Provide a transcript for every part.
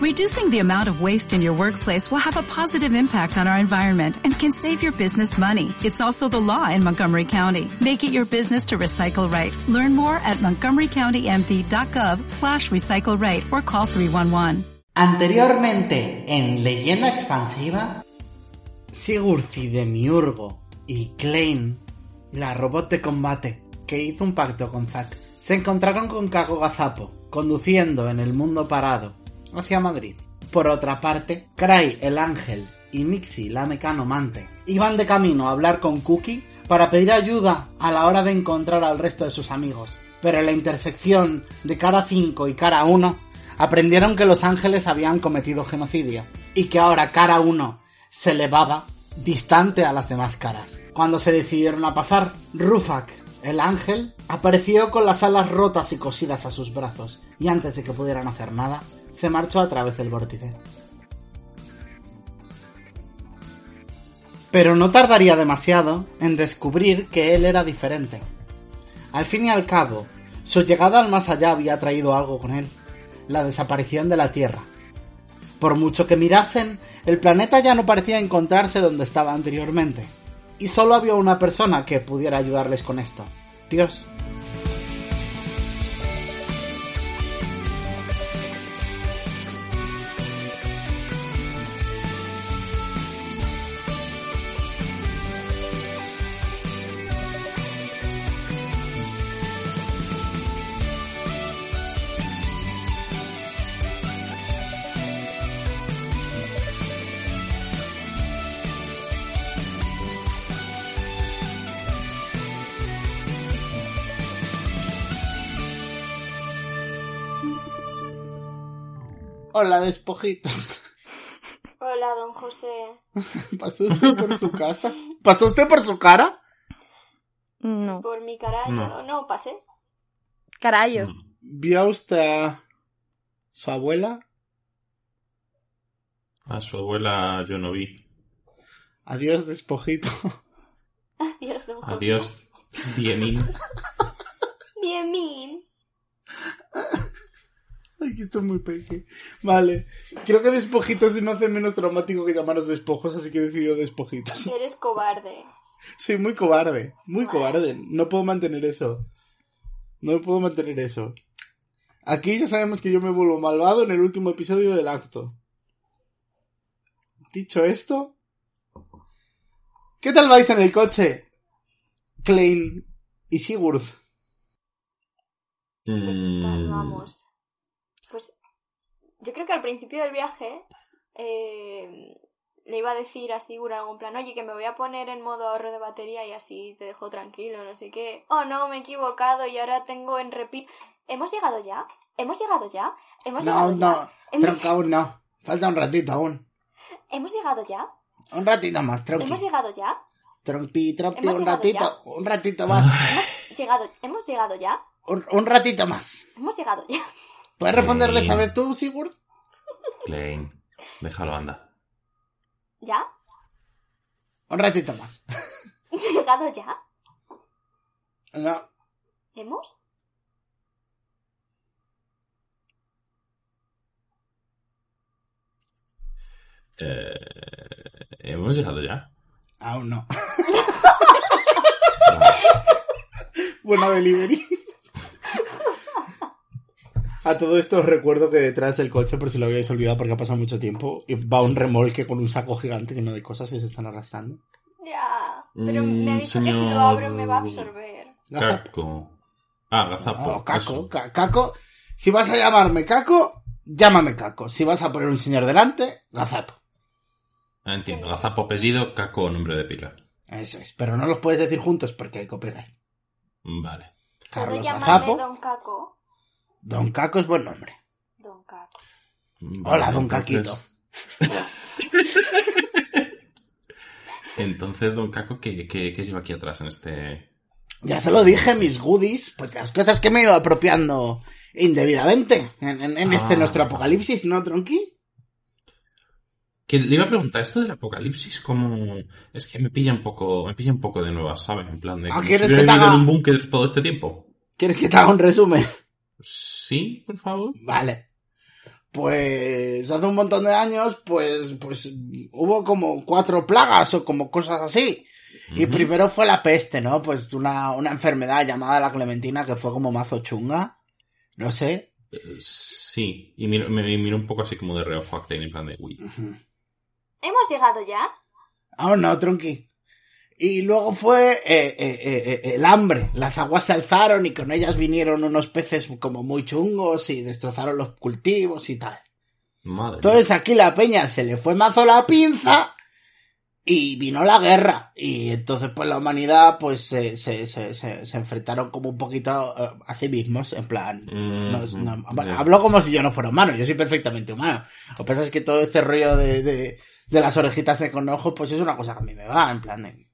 Reducing the amount of waste in your workplace will have a positive impact on our environment and can save your business money. It's also the law in Montgomery County. Make it your business to recycle right. Learn more at montgomerycountymd.gov slash recycle right or call 311. Anteriormente, en Leyenda Expansiva, Sigurd de Miurgo y Klein, la robot de combate que hizo un pacto con Zack, se encontraron con Kago Gazapo, conduciendo en el mundo parado hacia Madrid. Por otra parte, Cray el ángel y Mixi la mecanomante iban de camino a hablar con Cookie para pedir ayuda a la hora de encontrar al resto de sus amigos. Pero en la intersección de cara 5 y cara 1 aprendieron que los ángeles habían cometido genocidio y que ahora cara 1 se elevaba distante a las demás caras. Cuando se decidieron a pasar, Rufak, el ángel, apareció con las alas rotas y cosidas a sus brazos, y antes de que pudieran hacer nada, se marchó a través del vórtice. Pero no tardaría demasiado en descubrir que él era diferente. Al fin y al cabo, su llegada al más allá había traído algo con él, la desaparición de la Tierra. Por mucho que mirasen, el planeta ya no parecía encontrarse donde estaba anteriormente, y solo había una persona que pudiera ayudarles con esto, Dios. Hola, despojitos. Hola, don José. ¿Pasó usted por su casa? ¿Pasó usted por su cara? No. Por mi cara, No. no, no pasé. Carayo. ¿Vio usted a su abuela? A su abuela yo no vi. Adiós, despojito. Adiós, don José. Adiós, Diemin. Bien, min. Ay, que esto es muy peque. Vale. Creo que despojitos se me hace menos traumático que llamaros despojos, así que he decidido despojitos. Eres cobarde. Soy muy cobarde. Muy cobarde. No puedo mantener eso. No puedo mantener eso. Aquí ya sabemos que yo me vuelvo malvado en el último episodio del acto. Dicho esto. ¿Qué tal vais en el coche? Klein y Sigurd. ¿Qué tal Mm, vamos? Yo creo que al principio del viaje eh, le iba a decir a Sigurd algún plan, oye, que me voy a poner en modo ahorro de batería y así te dejo tranquilo, no sé qué. Oh, no, me he equivocado y ahora tengo en repeat. ¿Hemos llegado ya? ¿Hemos llegado ya? ¿Hemos No, llegado no. ya? ¿Hemos, Tronca aún no. Falta un ratito aún. ¿Hemos llegado ya? Un ratito más, tronqui. ¿Hemos llegado ya? Trompi, trompi, ¿Hemos un ratito. Un ratito más. ¿Hemos llegado, ¿Hemos llegado ya? Un, un ratito más. ¿Hemos llegado ya? ¿Puedes responderle esta vez tú, Sigurd? Klein. Déjalo, anda. ¿Ya? Un ratito más. ¿Llegado ya? No. ¿Hemos? Eh, ¿Hemos llegado ya? Aún no. Buena delivery. A todo esto os recuerdo que detrás del coche, por si lo habíais olvidado porque ha pasado mucho tiempo, va un remolque con un saco gigante lleno de cosas que se están arrastrando. Ya. Pero Mm, me ha dicho que si lo abro me va a absorber. Caco. Ah, gazapo. No, Caco, eso. Ca- Caco. Si vas a llamarme Caco, llámame Caco. Si vas a poner un señor delante, Gazapo. Ah, entiendo. Gazapo apellido, Caco nombre de pila. Eso es. Pero no los puedes decir juntos porque hay copyright. Vale. ¿Puedo Carlos Gazapo. Don Caco? Don Caco es buen nombre. Don Caco. Vale, Hola, Don entonces- Caquito. Entonces, Don Caco, ¿qué, qué, qué lleva aquí atrás en este...? Ya se lo dije, mis goodies, pues las cosas que me he ido apropiando indebidamente en, en- en este Ah. nuestro apocalipsis, ¿no, Tronqui? Que le iba a preguntar, esto del apocalipsis, como... Es que me pilla un poco, me pilla un poco de nuevas, ¿sabes? En plan de... Ah, ¿quieres si que te haga- en un búnker todo este tiempo. ¿Quieres que te haga un resumen? Sí, por favor. Vale. pues hace un montón de años, pues, pues hubo como cuatro plagas o como cosas así. Y primero fue la peste, ¿no? Pues una, una enfermedad llamada la clementina que fue como mazo chunga. No sé. Eh, Sí, y miro, me, miro un poco así como de reojo en plan de, uy. ¿Hemos llegado ya? Aún no, tronqui. Y luego fue eh, eh, eh, eh, el hambre. Las aguas se alzaron y con ellas vinieron unos peces como muy chungos y destrozaron los cultivos y tal. Madre mía. Entonces aquí la peña se le fue mazo la pinza y vino la guerra. Y entonces pues la humanidad pues se, se, se, se, enfrentaron como un poquito eh, a sí mismos, en plan... Mm, no es- no- mm, hablo como si yo no fuera humano, yo soy perfectamente humano. Lo que pasa es que todo este rollo de, de, de las orejitas de conejo pues es una cosa que a mí me va, en plan de...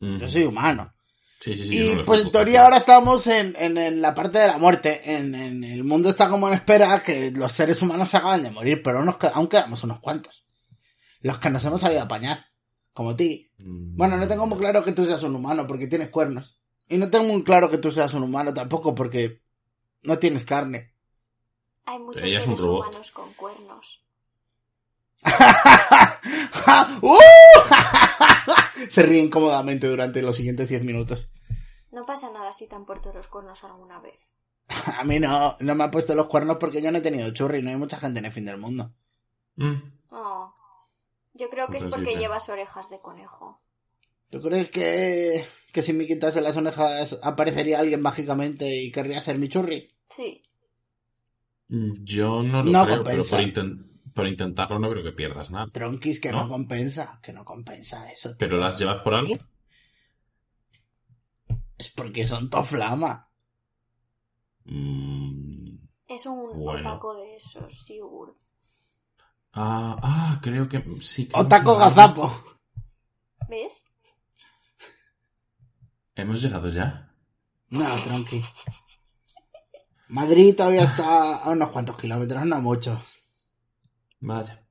Mm. Yo soy humano. Sí, sí, sí, Y no pues en teoría ahora estamos en, en, en la parte de la muerte. En, en el mundo está como en espera que los seres humanos se acaban de morir, pero nos, qued- aún quedamos unos cuantos. Los que nos hemos sabido apañar. Como ti. Mm. Bueno, no tengo muy claro que tú seas un humano porque tienes cuernos. Y no tengo muy claro que tú seas un humano tampoco porque no tienes carne. Hay muchos Ella es un seres robot. humanos con cuernos. ¡Uh! Se ríen cómodamente durante los siguientes 10 minutos. No pasa nada si te han puesto los cuernos alguna vez. A mí no, no me han puesto los cuernos porque yo no he tenido churri, no hay mucha gente en el fin del mundo. Mm. Oh. Yo creo que es porque llevas orejas de conejo. ¿Tú crees que, que si me quitase las orejas aparecería alguien mágicamente y querría ser mi churri? Sí. Yo no lo No creo, pero por, inten- por intentarlo no creo que pierdas nada. Tronquis, que no, ¿No? compensa, que no compensa eso. ¿Pero tío. las llevas por algo? Es porque son toflama. Mm. Es un Bueno. otaco de esos, Sigurd. Ah, ah, creo que sí. que O hemos taco llegado. gazapo. ¿Ves? ¿Hemos llegado ya? No, tronqui. Madrid todavía está a unos cuantos kilómetros, no muchos. Vaya.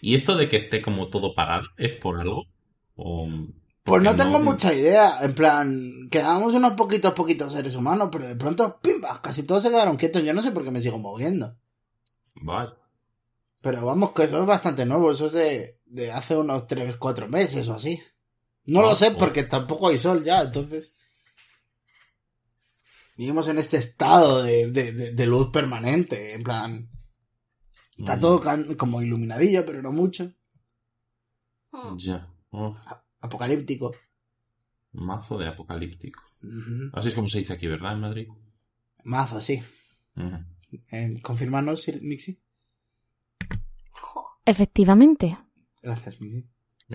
¿Y esto de que esté como todo parado es por algo? ¿O Pues no tengo mucha idea. En plan, quedábamos unos poquitos, poquitos seres humanos, pero de pronto, pimba, casi todos se quedaron quietos. Yo no sé por qué me sigo moviendo. Vaya. Pero vamos, que eso es bastante nuevo. Eso es de, de hace unos 3, 4 meses o así. No Ah, lo sé joder. porque tampoco hay sol ya, entonces. Vivimos en este estado de, de- de luz permanente. En plan, está Mm, todo como iluminadillo, pero no mucho. Hmm. Ya. Oh, Apocalíptico. mazo de apocalíptico. Así es como se dice aquí, ¿verdad? En Madrid. Mazo, sí. Ujú. Eh, confirmanos, Sir- Mixi. Efectivamente. Gracias, Mixi.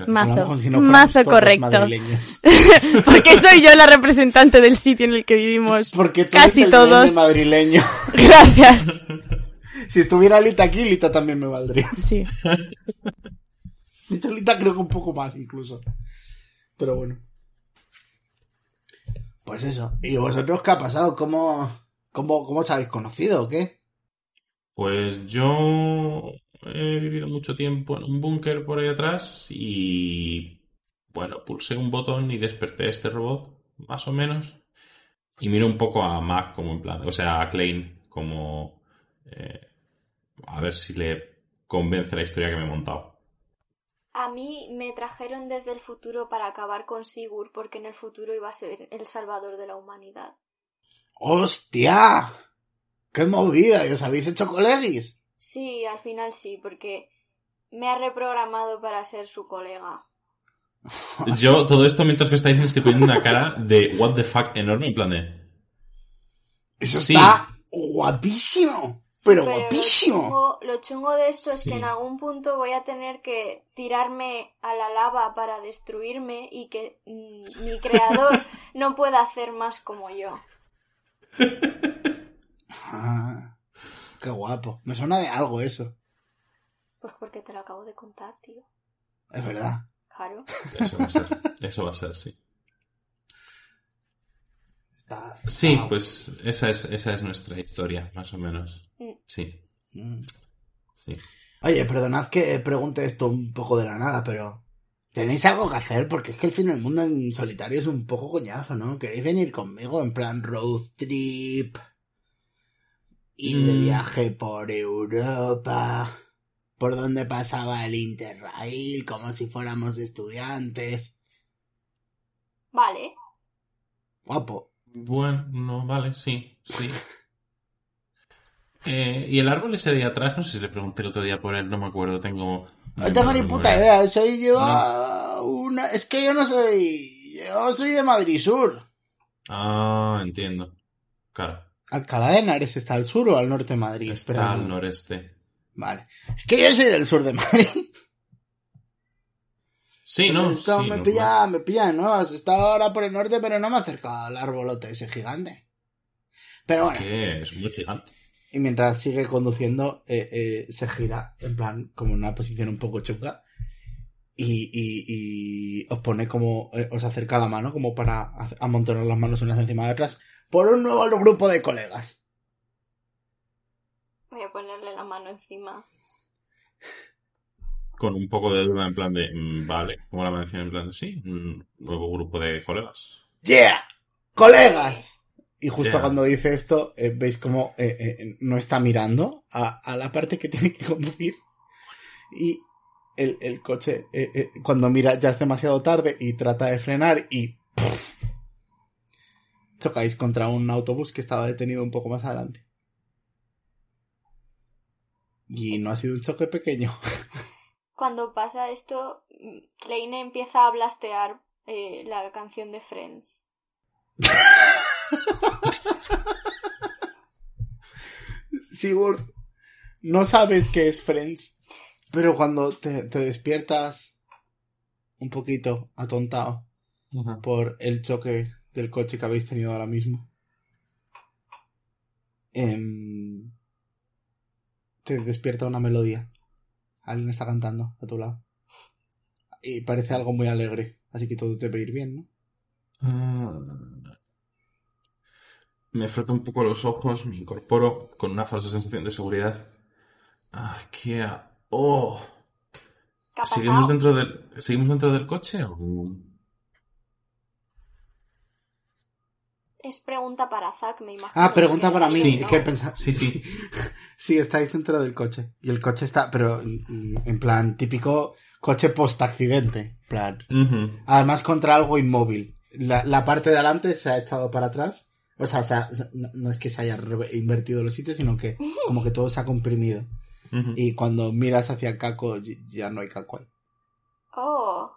Mazo. Si no Mazo correcto. Porque soy yo la representante del sitio en el que vivimos. Porque tú Casi eres el todos. madrileño. Gracias. Si estuviera Lita aquí, Lita también me valdría. Sí. De hecho, Lita creo que un poco más incluso. Pero bueno. Pues eso. ¿Y vosotros qué ha pasado? ¿Cómo, cómo, cómo os habéis conocido o qué? Pues yo he vivido mucho tiempo en un búnker por ahí atrás y bueno, pulsé un botón y desperté a este robot, más o menos. Y miro un poco a Mac como en plan, o sea, a Klein como eh, a ver si le convence la historia que me he montado. A mí me trajeron desde el futuro para acabar con Sigurd porque en el futuro iba a ser el salvador de la humanidad. ¡Hostia! ¡Qué movida! ¿Y os habéis hecho colegis? Sí, al final sí, porque me ha reprogramado para ser su colega. Yo todo esto mientras que está diciendo estoy poniendo una cara de what the fuck enorme en plan de Eso Sí. está guapísimo. Pero, Pero guapísimo. Lo chungo, lo chungo de esto es Sí. que en algún punto voy a tener que tirarme a la lava para destruirme y que mm, mi creador no pueda hacer más como yo. Ah, qué guapo. Me suena de algo eso. Pues porque te lo acabo de contar, tío. Es verdad. Claro. eso va a ser, eso va a ser, sí. Está, Sí, pues esa es, esa es nuestra historia, más o menos. Mm. Sí, Mm. sí. Oye, perdonad que pregunte esto un poco de la nada, pero ¿tenéis algo que hacer? Porque es que el fin del mundo en solitario es un poco coñazo, ¿no? ¿Queréis venir conmigo en plan road trip? Y de Mm. viaje por Europa, por donde pasaba el Interrail, como si fuéramos estudiantes. Vale. Guapo. Bueno, no, vale, sí, sí. Eh, y el árbol ese de atrás, no sé si le pregunté el otro día por él, no me acuerdo, tengo... No tengo ni puta idea, soy yo No. una... Es que yo no soy... Yo soy de Madrid Sur. Ah, entiendo. Claro, Alcalá de Henares está al sur o al norte de Madrid. está al no. noreste. Vale. Es que yo soy del sur de Madrid. Sí, no, sí, me pilla, me pilla, ¿no? Está ahora por el norte, pero no me he acercado al arbolote ese gigante. Pero bueno, Que es muy gigante. Y mientras sigue conduciendo, eh, eh, se gira, en plan, como en una posición un poco chunga. Y, y, y os pone como, eh, os acerca la mano como para amontonar las manos unas encima de otras por un nuevo grupo de colegas. Voy a ponerle la mano encima. Con un poco de duda en plan de, mm, vale, como la mención en plan de, sí, un nuevo grupo de colegas. ¡Yeah! ¡Colegas! Y justo Yeah. cuando dice esto, eh, veis como eh, eh, no está mirando a, a la parte que tiene que conducir. Y el, el coche, eh, eh, cuando mira ya es demasiado tarde y trata de frenar y chocáis contra un autobús que estaba detenido un poco más adelante. Y no ha sido un choque pequeño. Cuando pasa esto, Kleine empieza a blastear eh, la canción de Friends. Sigurd, no sabes qué es Friends, pero cuando te, te despiertas un poquito atontado por el choque del coche que habéis tenido ahora mismo, em, te despierta una melodía. Alguien está cantando a tu lado. Y parece algo muy alegre, así que todo debe ir bien, ¿no? Ah. Me froto un poco los ojos, me incorporo con una falsa sensación de seguridad. Ah, qué... a- ¡Oh! ¿Qué ha ¿Seguimos dentro del, ¿Seguimos dentro del coche o...? Es pregunta para Zack, me imagino. Ah, pregunta para mí. Sí. Sí, sí. Sí, estáis dentro del coche. Y el coche está, pero mm, en plan típico coche post-accidente. en plan. Además contra algo inmóvil. La, la parte de adelante se ha echado para atrás. O sea, se ha- se- no, no es que se haya invertido los sitios, sino que como que todo se ha comprimido. Y cuando miras hacia el caco, ya no hay caco ahí. Oh.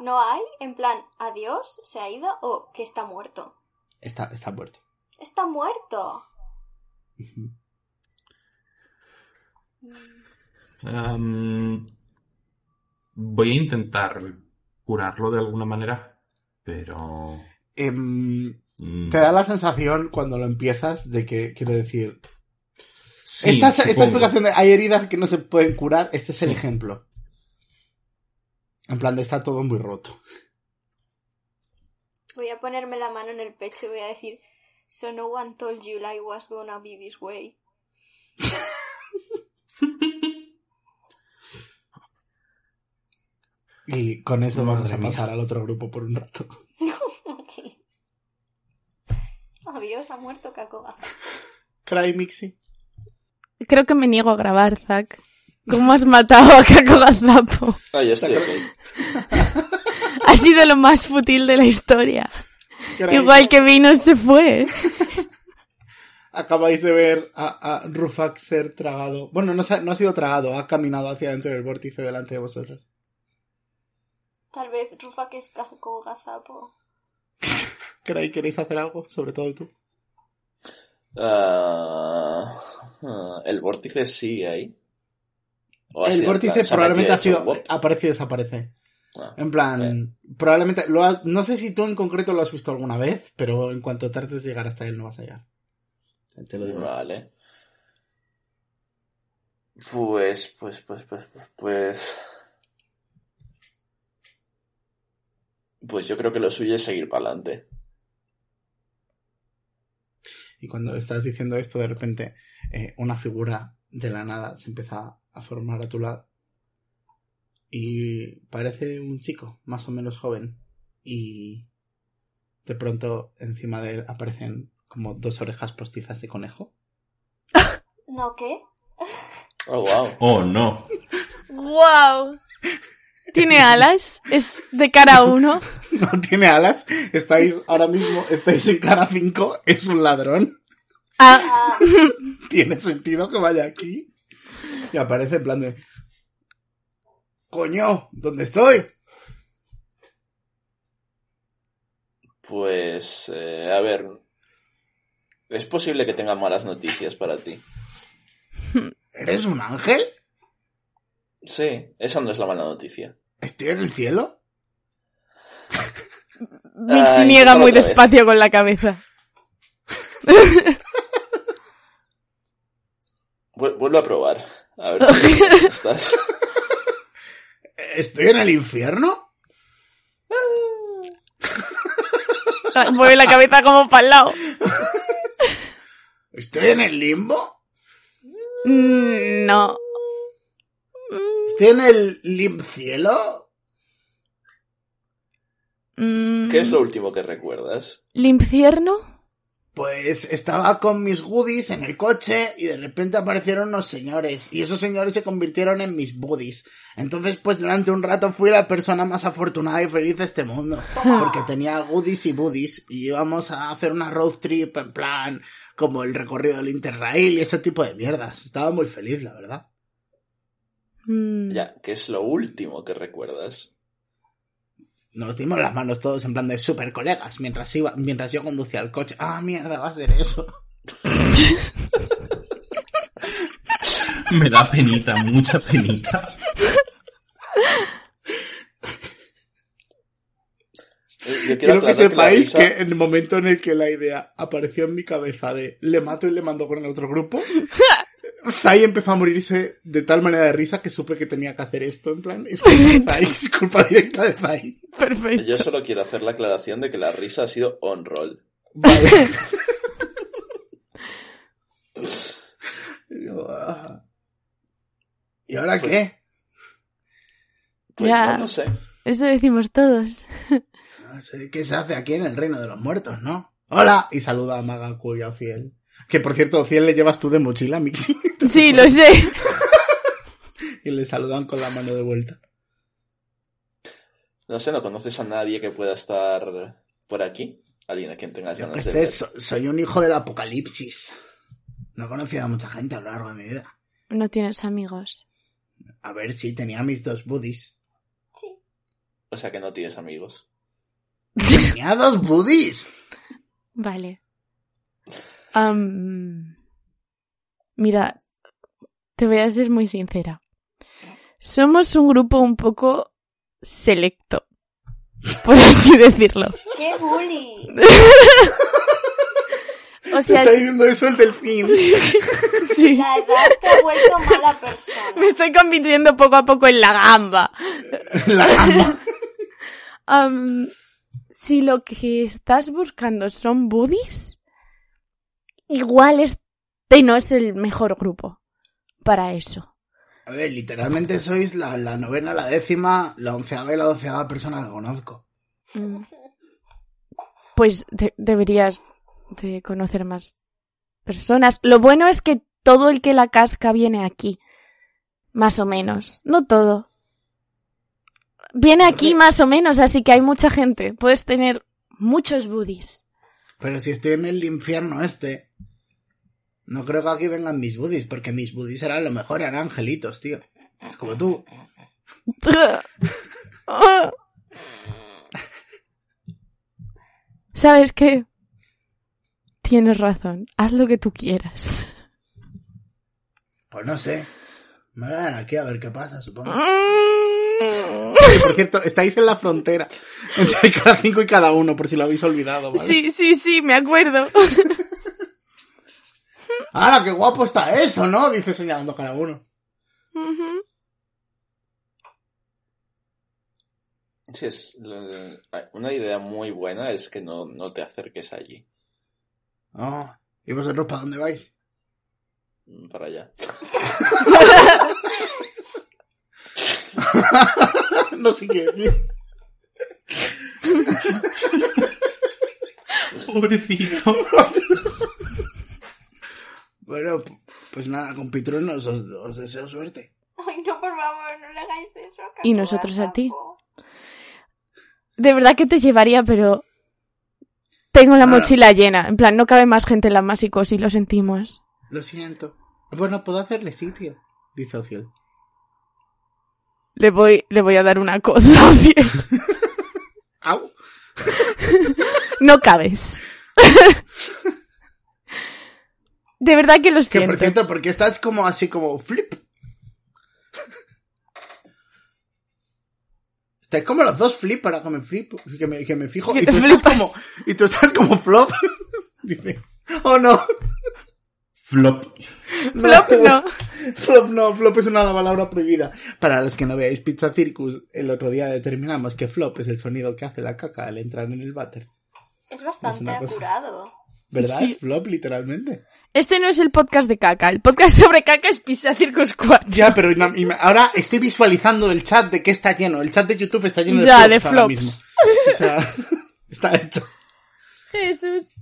¿No hay? En plan, adiós, se ha ido o que está muerto. Está, está muerto. Está muerto. Voy a intentar curarlo de alguna manera, pero... Mm, te da la sensación cuando lo empiezas de que, quiero decir, sí, esta, explicación de hay heridas que no se pueden curar, este es el Sí. ejemplo. En plan de está todo muy roto. Voy a ponerme la mano en el pecho y voy a decir, So no one told you life was gonna be this way. Y con eso Madre vamos a mía. pasar al otro grupo por un rato. Ha muerto Kakoga. Cry Mixi. Creo que me niego a grabar, Zack. ¿Cómo has matado a Kako Gazapo? Ah, ya estoy ok. Ha sido lo más fútil de la historia. Cry Igual que vino se fue. Acabáis de ver a, a Rufak ser tragado. Bueno, no, ha- no ha sido tragado, ha caminado hacia dentro del vórtice delante de vosotros. Tal vez Rufa que es Kakoga Zapo. Cry, ¿queréis hacer algo? Sobre todo tú. Ah, ah, el vórtice sigue ahí. O El vórtice probablemente ha sido... Aparece y desaparece. Ah, En plan, probablemente... Lo ha- no sé si tú en concreto lo has visto alguna vez, pero en cuanto trates de llegar hasta él no vas a llegar. Te lo digo. Vale. Pues, pues, pues, pues, pues, pues. Pues yo creo que lo suyo es seguir para adelante. Y cuando estás diciendo esto, de repente eh, una figura de la nada se empieza a formar a tu lado. Y parece un chico, más o menos joven. Y de pronto encima de él aparecen como dos orejas postizas de conejo. ¿No qué? Oh, wow. Oh, no. ¡Wow! ¿Tiene alas? ¿Es de cara a uno? No tiene alas. Estáis ahora mismo, estáis en cara 5. Es un ladrón. Ah, Ah, Tiene sentido que vaya aquí. Y aparece en plan de... Coño, ¿dónde estoy? Pues, eh, a ver. Es posible que tenga malas noticias para ti. ¿Eres un ángel? Sí, esa no es la mala noticia. ¿Estoy en el cielo? Se niega muy vez. despacio con la cabeza. Vu- vuelve a probar. A ver si estás. ¿Estoy en el infierno? Ah, Mueve la cabeza como para el lado. ¿Estoy en el limbo? Mm, No. ¿Estoy en el limb cielo? Mm, ¿Qué es lo último que recuerdas? ¿Limpierno? Pues estaba con mis goodies en el coche y de repente aparecieron unos señores y esos señores se convirtieron en mis buddies. Entonces pues durante un rato fui la persona más afortunada y feliz de este mundo porque tenía goodies y buddies y íbamos a hacer una road trip en plan como el recorrido del Interrail y ese tipo de mierdas. Estaba muy feliz, la verdad. Mm, Ya, ¿qué es lo último que recuerdas? Nos dimos las manos todos en plan de super colegas mientras iba, mientras yo conducía el coche. Ah, mierda, va a ser eso. Me da penita, mucha penita. Eh, Yo Quiero que sepáis que, risa- en el momento en el que la idea apareció en mi cabeza de le mato y le mando con el otro grupo, Zai empezó a morirse de tal manera de risa que supe que tenía que hacer esto. En plan, es culpa de Zai, es culpa directa de Zai. Perfecto. Yo solo quiero hacer la aclaración de que la risa ha sido on roll. Vale. Y ah. ¿Y ahora Pues- qué? Pues Ya. no sé. Eso decimos todos. No sé qué se hace aquí en el reino de los muertos, ¿no? ¡Hola! Y saluda a Magaku y a Fiel. Que por cierto, Fiel le llevas tú de mochila, Mixi. Sí, lo sé. y le saludan con la mano de vuelta. No sé, ¿no conoces a nadie que pueda estar por aquí? Alguien a quien tengas Yo ganas qué de sé, ver? so- soy un hijo del apocalipsis. No he conocido a mucha gente a lo largo de mi vida. No tienes amigos. A ver si tenía mis dos buddies. sí. O sea que no tienes amigos. Tenía dos buddies. Vale. Am, mira, te voy a ser muy sincera. Somos un grupo un poco selecto, por así decirlo. ¡Qué bully! O sea, Está viendo eso el delfín. sí, La edad te ha vuelto mala persona. me estoy convirtiendo poco a poco en la gamba. La gamba. Am, si lo que estás buscando son buddies, igual este no es el mejor grupo para eso. A ver, literalmente sois la, la novena, la décima, la onceava y la doceava persona que conozco. Mm. Pues de- deberías de conocer más personas. Lo bueno es que todo el que la casca viene aquí. Más o menos. No todo. Viene aquí más o menos, así que hay mucha gente. Puedes tener muchos buddies. Pero si estoy en el infierno este, no creo que aquí vengan mis buddies, porque mis buddies eran lo mejor, eran angelitos, tío. Es como tú. ¿Sabes qué? Tienes razón. Haz lo que tú quieras. Pues no sé. Me voy a dar aquí a ver qué pasa, supongo. Sí, por cierto, estáis en la frontera entre cada cinco y cada uno, por si lo habéis olvidado, ¿vale? Sí, sí, sí, me acuerdo. ¡Hala, qué guapo está eso, ¿no? Dice señalando cada uno. Sí, es lo- una idea muy buena es que no, no te acerques allí, Oh, ¿y vosotros para dónde vais? Mm, para allá. no sé qué decir. Pobrecito. Bueno, pues nada, con Pitrunos os, os deseo suerte. Ay, no, por favor, no le hagáis eso. que Y nosotros a ti. De verdad que te llevaría, pero tengo la mochila llena. En plan, no cabe más gente en la Másicos y lo sentimos. Lo siento. Bueno, puedo hacerle sitio, dice Ociel. Le voy, le voy a dar una cosa. ¡Au! No cabes. De verdad que lo Que siento. por cierto, porque estás como así como flip. Estáis como los dos flip para que me flip, que me, que me fijo. Que Y tú, estás como, y tú estás como flop. Dice, oh no. Flop. Flop no. Flop no, flop es una palabra prohibida. Para los que no veáis Pizza Circus, el otro día determinamos que flop es el sonido que hace la caca al entrar en el váter. Es bastante Es cosa-. ¿Verdad? Sí. Es flop, literalmente. Este no es el podcast de caca. El podcast sobre caca es Pisa Circus 4. Ya, pero na- y me- ahora estoy visualizando el chat de que está lleno. El chat de YouTube está lleno de Ya, flops de ahora flops. mismo. O sea, está hecho. Jesús.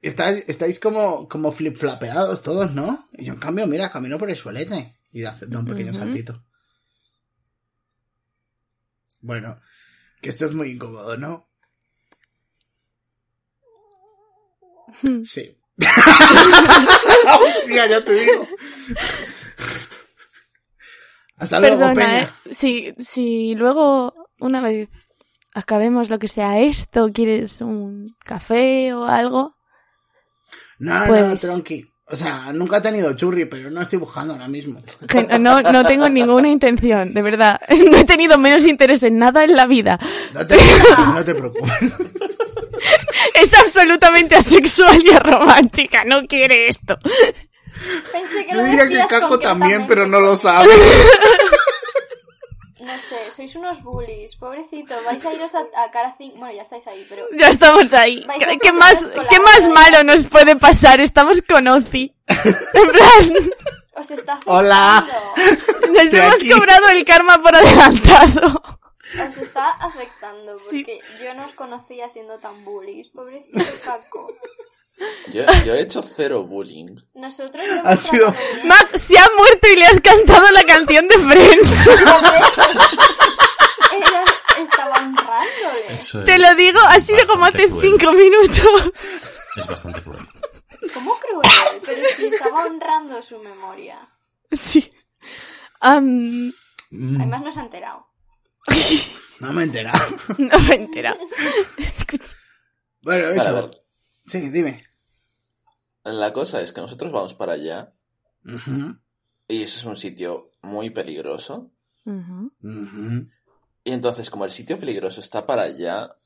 Estáis, estáis como, como flip-flapeados todos, ¿no? Y yo, en cambio, mira, camino por el suelete. Y da, un pequeño saltito. Bueno, que esto es muy incómodo, ¿no? Sí. Hostia, ya te digo. Hasta luego, Perdona, Peña. ¿eh? Si, si luego, una vez acabemos lo que sea esto, quieres un café o algo, No, no, Pues- tronqui. O sea, nunca he tenido churri, pero no estoy buscando ahora mismo. no, no tengo ninguna intención, de verdad. No he tenido menos interés en nada en la vida. No te preocupes, no te preocupes. Es absolutamente asexual y romántica, no quiere esto. Pensé que Yo lo diría que Caco también, pero no lo sabe. No sé, sois unos bullies, pobrecito. Vais a iros a, a cara 5. Bueno, ya estáis ahí, pero. Ya estamos ahí. ¿Qué, más, ¿Qué más malo nos puede pasar? Estamos con Ozzy. En plan, Os está Hola. afectando. nos Estoy hemos aquí. cobrado el karma por adelantado. Os está afectando Sí. porque yo no os conocía siendo tan bullies. Pobrecito Caco. Yo, yo he hecho cero bullying. Nosotros Ha sido-. Mac se ha muerto y le has cantado la canción de Friends. Ella estaba honrándole. Eso Te es lo digo, ha sido como hace cruel. cinco minutos. Es bastante cruel. ¿Cómo cruel? Pero si estaba honrando su memoria. Sí. Además no se ha enterado. No me he enterado. no me he enterado. Bueno, Vale, eso. Sí, dime. La cosa es que nosotros vamos para allá y ese es un sitio muy peligroso. Y entonces, como el sitio peligroso está para allá,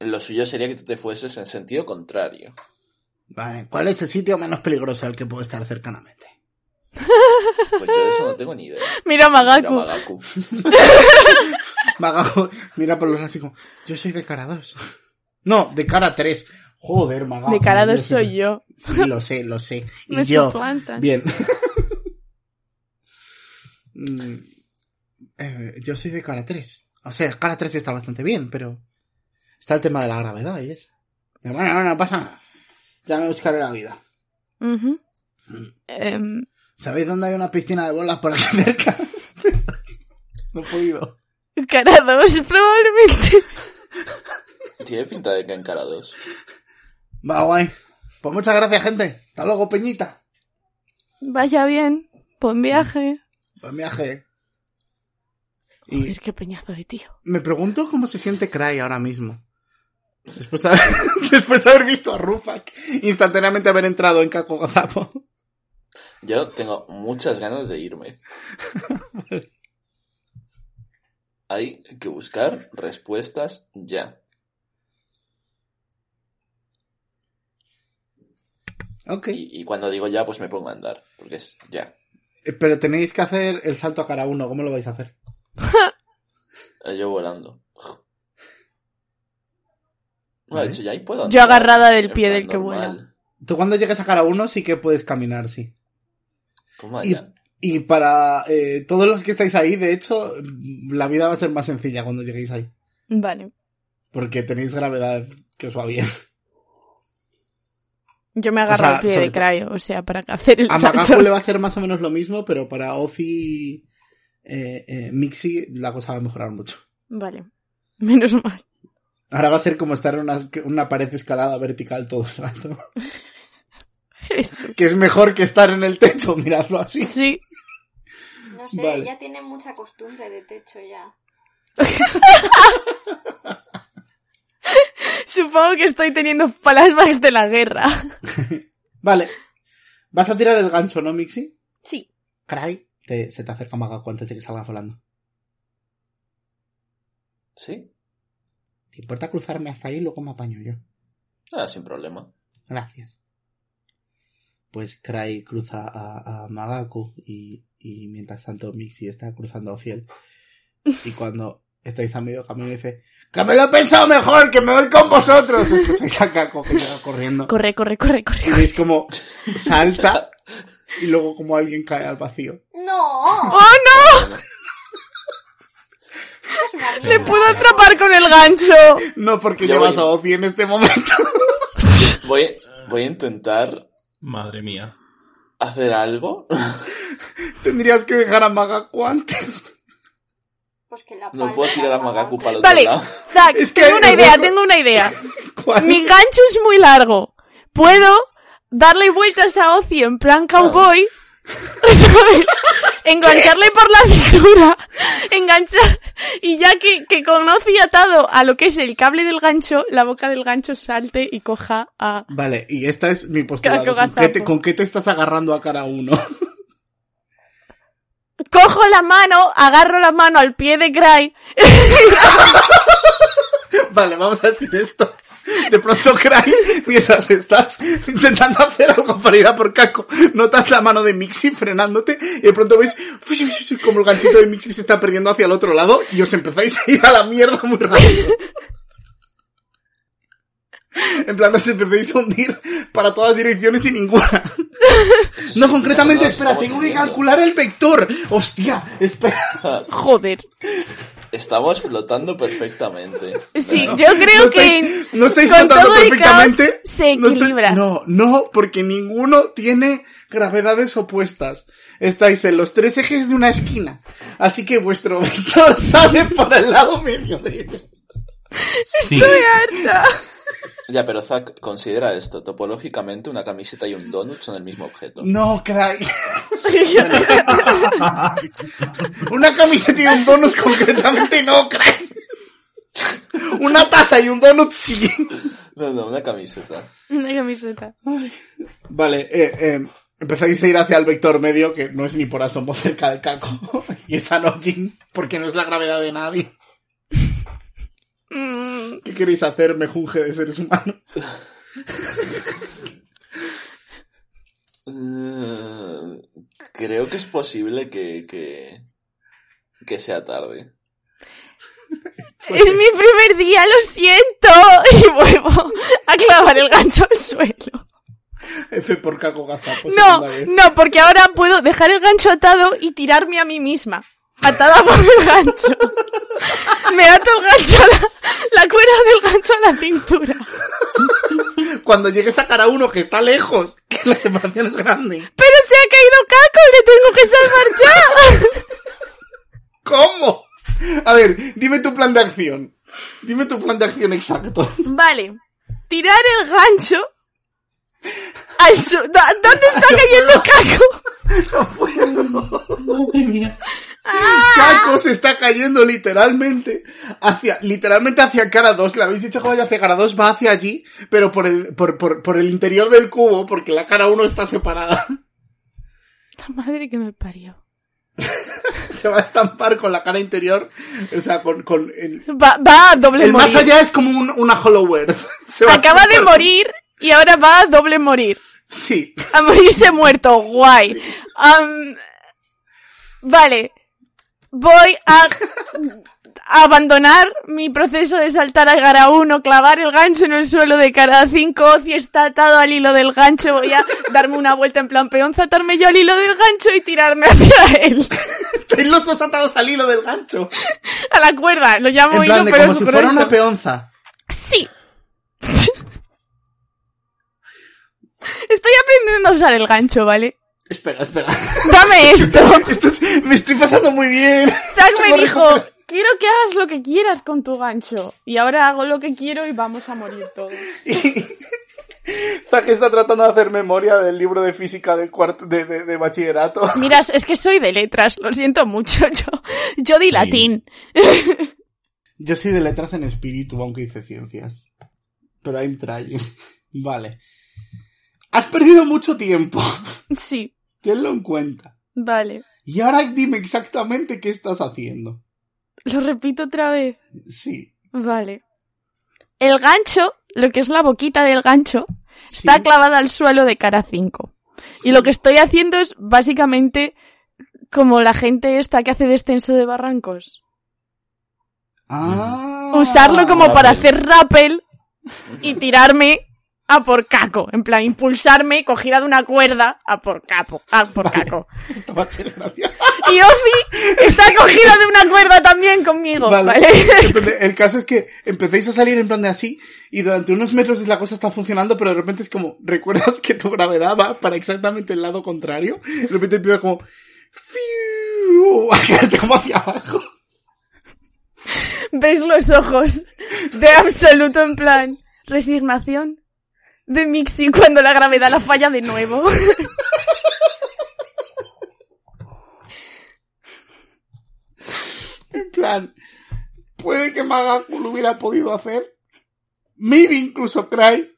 lo suyo sería que tú te fueses en sentido contrario. Vale, ¿cuál es el sitio menos peligroso al que puedo estar cercanamente? Pues yo de eso no tengo ni idea. Mira Mira, Magaku. Magaku. Mira por los así como, yo soy de cara 2. No, de cara 3. Joder, Magajo. De cara yo dos sé soy que- yo. Sí, lo sé, lo sé. Y Me yo. suplantan. Bien. Mm, eh, yo soy de cara 3. O sea, cara 3 está bastante bien, pero está el tema de la gravedad y eso. Bueno, no, no pasa nada. Ya me buscaré la vida. Ujú. Em, ¿Sabéis dónde hay una piscina de bolas por aquí cerca? no he podido. cara dos, probablemente. Tiene pinta de que en cara dos. Va, guay. Pues muchas gracias, gente. Hasta luego, Peñita. Vaya bien. Buen viaje. Buen viaje. Y Joder, qué peñazo de tío. me pregunto cómo se siente Cry ahora mismo. Después de haber, después de haber visto a Rufak instantáneamente haber entrado en Caco Gazapo. Yo tengo muchas ganas de irme. Hay que buscar respuestas ya. Y, y cuando digo ya, pues me pongo a andar. Porque es ya. Eh, Pero tenéis que hacer el salto a cara uno. ¿Cómo lo vais a hacer? Eh, Yo volando. No, Vale. de hecho, ya ahí puedo Yo andar, agarrada del pie del que vuela. Tú cuando llegues a cara uno sí que puedes caminar, sí. Toma Y, ya. y para eh, todos los que estáis ahí, de hecho, la vida va a ser más sencilla cuando lleguéis ahí. Vale. Porque tenéis gravedad que os va bien. Yo me agarro O sea, al pie de Crayo, o sea, para hacer el A salto. Magaku le va a ser más o menos lo mismo, pero para Ozzy eh, eh, Mixi la cosa va a mejorar mucho. Vale. Menos mal. Ahora va a ser como estar en una, una pared escalada vertical todo el rato. Eso. Que es mejor que estar en el techo, miradlo así. Sí. No sé, Vale. ya tiene mucha costumbre de techo ya. Supongo que estoy teniendo flashbacks de la guerra. Vale. Vas a tirar el gancho, ¿no, Mixi? Sí. Cry, te- se te acerca Magaku antes de que salga volando. ¿Sí? ¿Te importa cruzarme hasta ahí y luego me apaño yo? Ah, sin problema. Gracias. Pues Cry cruza a, a Magaku y, y mientras tanto Mixi está cruzando a Ociel. Y cuando estáis a medio camino dice ¡Que me lo he pensado mejor! ¡Que me voy con vosotros! Escucháis a Kako que llega corriendo. Corre, corre, corre, corre. Y veis como salta y luego como alguien cae al vacío. ¡No! ¡Oh, no! ¡Le puedo atrapar con el gancho! No porque Yo llevas voy. a Ozzy en este momento. Voy, voy a intentar Madre mía. hacer algo. Tendrías que dejar a Magaku antes. Pues que la No puedo tirar a Magaku para el otro Vale, lado. Zack, Es que tengo una el idea, hueco- tengo una idea. ¿Cuál? Mi gancho es muy largo. Puedo darle vueltas a Ozzy en plan cowboy. ¿sabes? Engancharle por la cintura. Enganchar. Y ya que, que con Ozzy atado a lo que es el cable del gancho, la boca del gancho salte y coja a. Vale, y esta es mi postulado. Caco ¿Con qué, te, gazapo. con qué te estás agarrando a cara uno? Cojo la mano, agarro la mano al pie de Cry. vale, vamos a decir esto. De pronto, Cry, mientras estás intentando hacer algo para ir a por Caco, notas la mano de Mixi frenándote y de pronto ves como el ganchito de Mixi se está perdiendo hacia el otro lado y os empezáis a ir a la mierda muy rápido. En plan, os empezáis a hundir para todas direcciones y ninguna. No, concretamente, espera, tengo que calcular el vector. Hostia, espera. Joder. Estamos flotando perfectamente. Sí, Bueno, yo creo no que estáis, no estáis con flotando todo el perfectamente. caos se equilibra. No, no, porque ninguno tiene gravedades opuestas. Estáis en los tres ejes de una esquina. Así que vuestro vector sale por el lado medio de. Sí. harta. Ya, pero Zack, considera esto. Topológicamente, una camiseta y un donut son el mismo objeto. No, crack. Una camiseta y un donut concretamente no, crack. Una taza y un donut sí. No, no, una camiseta. Una camiseta. Vale, eh, eh, empezáis a ir hacia el vector medio, que no es ni por asomo cerca de Caco. y es Anojin, porque no es la gravedad de nadie. Mm, ¿Qué queréis hacer, mejunje de seres humanos? Eh, creo que es posible que, que, que sea tarde. Es mi primer día, lo siento. Y vuelvo a clavar el gancho al suelo. F por Caco Gazapo, No, segunda vez. no, porque ahora puedo dejar el gancho atado y tirarme a mí misma. Atada por el gancho. Me ato el gancho a la, la cuerda del gancho a la cintura. Cuando llegues a cara uno que está lejos, que la separación es grande. Pero se ha caído Caco y le tengo que salvar ya. ¿Cómo? A ver, dime tu plan de acción. Dime tu plan de acción exacto. Vale. Tirar el gancho. al su- ¿Dó- ¿Dónde está cayendo Caco? Madre mía. Caco se está cayendo literalmente hacia, literalmente hacia cara 2. Le habéis dicho que vaya hacia cara 2, va hacia allí, pero por el, por, por, por el interior del cubo, porque la cara 1 está separada. La madre que me parió. Se va a estampar con la cara interior, o sea, con, con el, Va, va a doble el más morir. allá es como un- una Hollow Earth. Se va a Acaba de morir y ahora va a doble morir. Sí. A morirse muerto, guay. Vale. Voy a, a abandonar mi proceso de saltar a cara 1, clavar el gancho en el suelo de cara 5, si está atado al hilo del gancho, voy a darme una vuelta en plan peón, atarme yo al hilo del gancho y tirarme hacia él. Estáis los dos atados al hilo del gancho. A la cuerda, lo llamo En hilo, plan de pero como si fuera una peonza. Sí. Estoy aprendiendo a usar el gancho, ¿vale? Espera, espera. Dame esto. Esto es- me estoy pasando muy bien. Zack me dijo, quiero que hagas lo que quieras con tu gancho. Y ahora hago lo que quiero y vamos a morir todos. Zack está tratando de hacer memoria del libro de física de, de, de, de bachillerato. Mira, es que soy de letras, lo siento mucho. Yo, yo di Sí. latín. Yo soy de letras en espíritu, aunque hice ciencias. Pero I'm trying. Vale. Has perdido mucho tiempo. Sí, Tenlo en cuenta. vale. Y ahora dime exactamente qué estás haciendo. Lo repito otra vez. Sí. Vale. El gancho, lo que es la boquita del gancho, sí. está clavada al suelo de cara 5. Y lo que estoy haciendo es básicamente como la gente esta que hace descenso de barrancos. Ah. Usarlo como rappel. para hacer rappel y tirarme a por caco. En plan, impulsarme cogida de una cuerda a por capo, a por Vale. caco. Esto va a ser gracioso. Y Ozzy está cogida de una cuerda también conmigo, Vale. ¿vale? Entonces, el caso es que empecéis a salir en plan de así y durante unos metros la cosa está funcionando, pero de repente es como, recuerdas que tu gravedad va para exactamente el lado contrario. De repente empieza como, ¡fiu! como hacia abajo. ¿Veis los ojos de absoluto en plan resignación de Mixi cuando la gravedad la falla de nuevo? En plan, puede que Magaku lo hubiera podido hacer. Maybe incluso Cry.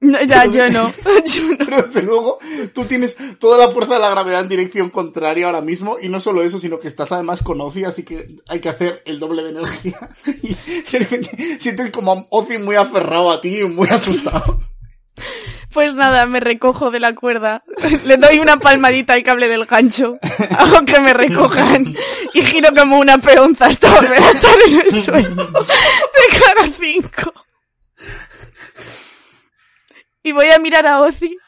No, ya, yo no. Yo no. Pero desde luego, tú tienes toda la fuerza de la gravedad en dirección contraria ahora mismo. Y no solo eso, sino que estás además con Ozzy, así que hay que hacer el doble de energía. Y de repente sientes como a Ozzy muy aferrado a ti, muy asustado. Pues nada, me recojo de la cuerda, le doy una palmadita al cable del gancho, hago que me recojan y giro como una peonza hasta volver a estar en el suelo de cara 5. Y voy a mirar a Ozzy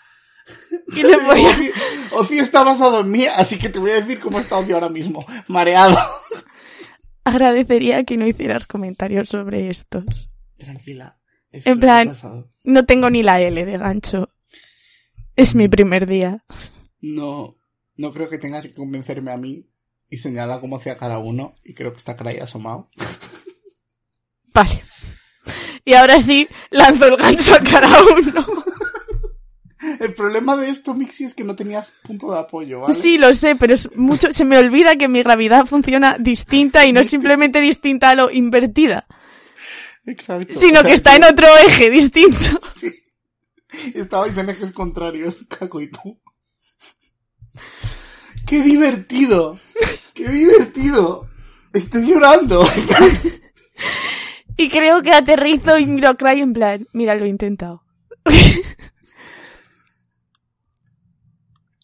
y le voy a... Ozzy, Ozzy está basado en mí, así que te voy a decir cómo está Ozzy ahora mismo. Mareado. Agradecería que no hicieras comentarios sobre estos. Tranquila. En plan-. No tengo ni la L de gancho. Es mi primer día. No, no creo que tengas que convencerme a mí y señala cómo hacía cada uno. Y creo que está Cry asomado. Vale. Y ahora sí, lanzo el gancho a cada uno. El problema de esto, Mixi, es que no tenías punto de apoyo, ¿vale? Sí, lo sé, pero es mucho, se me olvida que mi gravedad funciona distinta y no simplemente distinta a lo invertida, Exacto. sino O sea, que está en otro eje distinto. Sí. Estabais en ejes contrarios, Caco y tú. ¡Qué divertido! ¡Qué divertido! Estoy llorando. Y creo que aterrizo y miro a Cry en plan, mira, lo he intentado.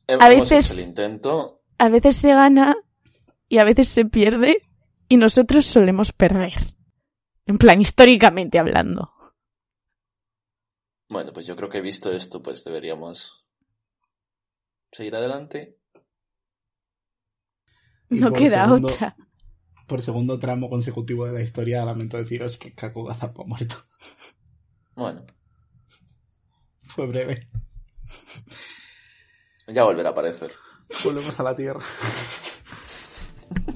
Hemos A veces- hecho el intento. A veces se gana y a veces se pierde y nosotros solemos perder. En plan, históricamente hablando. Bueno, pues yo creo que visto esto, pues deberíamos seguir adelante. Y No queda segundo- otra. Por segundo tramo consecutivo de la historia, lamento deciros que Caco Gazapo ha muerto. Bueno, Fue breve. ya volverá a aparecer. Volvemos a la Tierra.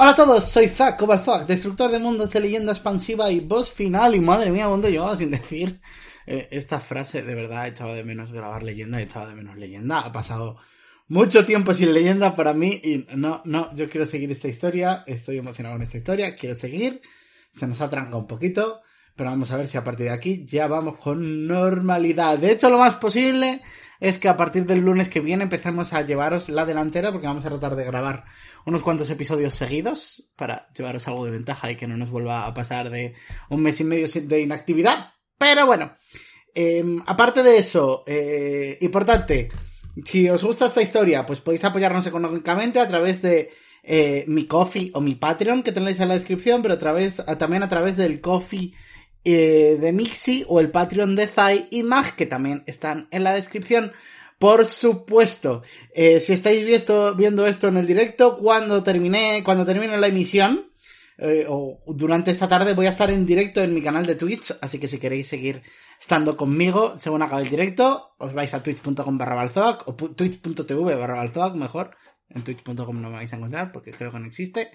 Hola a todos, soy Zack, Cobalt Zack, destructor de mundos de leyenda expansiva y boss final. Y madre mía, ¿dónde yo sin decir eh, esta frase? De verdad, he echado de menos grabar leyenda, he echado de menos leyenda. Ha pasado mucho tiempo sin leyenda para mí y no, no, yo quiero seguir esta historia, estoy emocionado con esta historia, quiero seguir. Se nos ha trancado un poquito, pero vamos a ver si a partir de aquí ya vamos con normalidad. De hecho, lo más posible es que a partir del lunes que viene empecemos a llevaros la delantera porque vamos a tratar de grabar unos cuantos episodios seguidos para llevaros algo de ventaja y que no nos vuelva a pasar de un mes y medio de inactividad. Pero bueno, eh, aparte de eso, eh, importante, si os gusta esta historia, pues podéis apoyarnos económicamente a través de eh, mi Coffee o mi Patreon, que tenéis en la descripción, pero a través, a- también a través del Coffee eh, de Mixi o el Patreon de Zai y Mag, que también están en la descripción. Por supuesto, eh, si estáis viendo esto en el directo, cuando termine, cuando termine la emisión, eh, o durante esta tarde voy a estar en directo en mi canal de Twitch, así que si queréis seguir estando conmigo, según acabe el directo, os vais a twitch.com barra o twitch.tv barra mejor. En twitch.com no me vais a encontrar porque creo que no existe.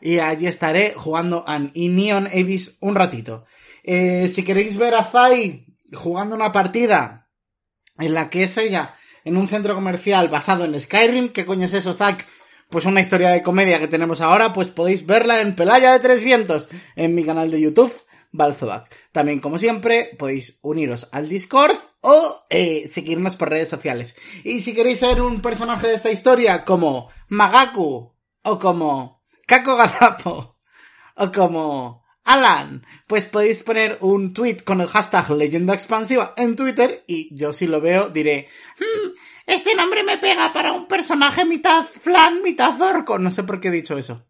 Y allí estaré jugando a Neon Abyss un ratito. Eh, si queréis ver a Zai jugando una partida en la que es ella en un centro comercial basado en Skyrim, ¿qué coño es eso, Zack? Pues una historia de comedia que tenemos ahora, pues podéis verla en Pelaya de Tres Vientos, en mi canal de YouTube, Balzovac. También, como siempre, podéis uniros al Discord o eh, seguirnos por redes sociales. Y si queréis ser un personaje de esta historia, como Magaku, o como Kako Gazapo, o como Alan, pues podéis poner un tweet con el hashtag leyenda expansiva en Twitter y yo si lo veo diré, "Hmm, este nombre me pega para un personaje mitad flan, mitad orco. No sé por qué he dicho eso.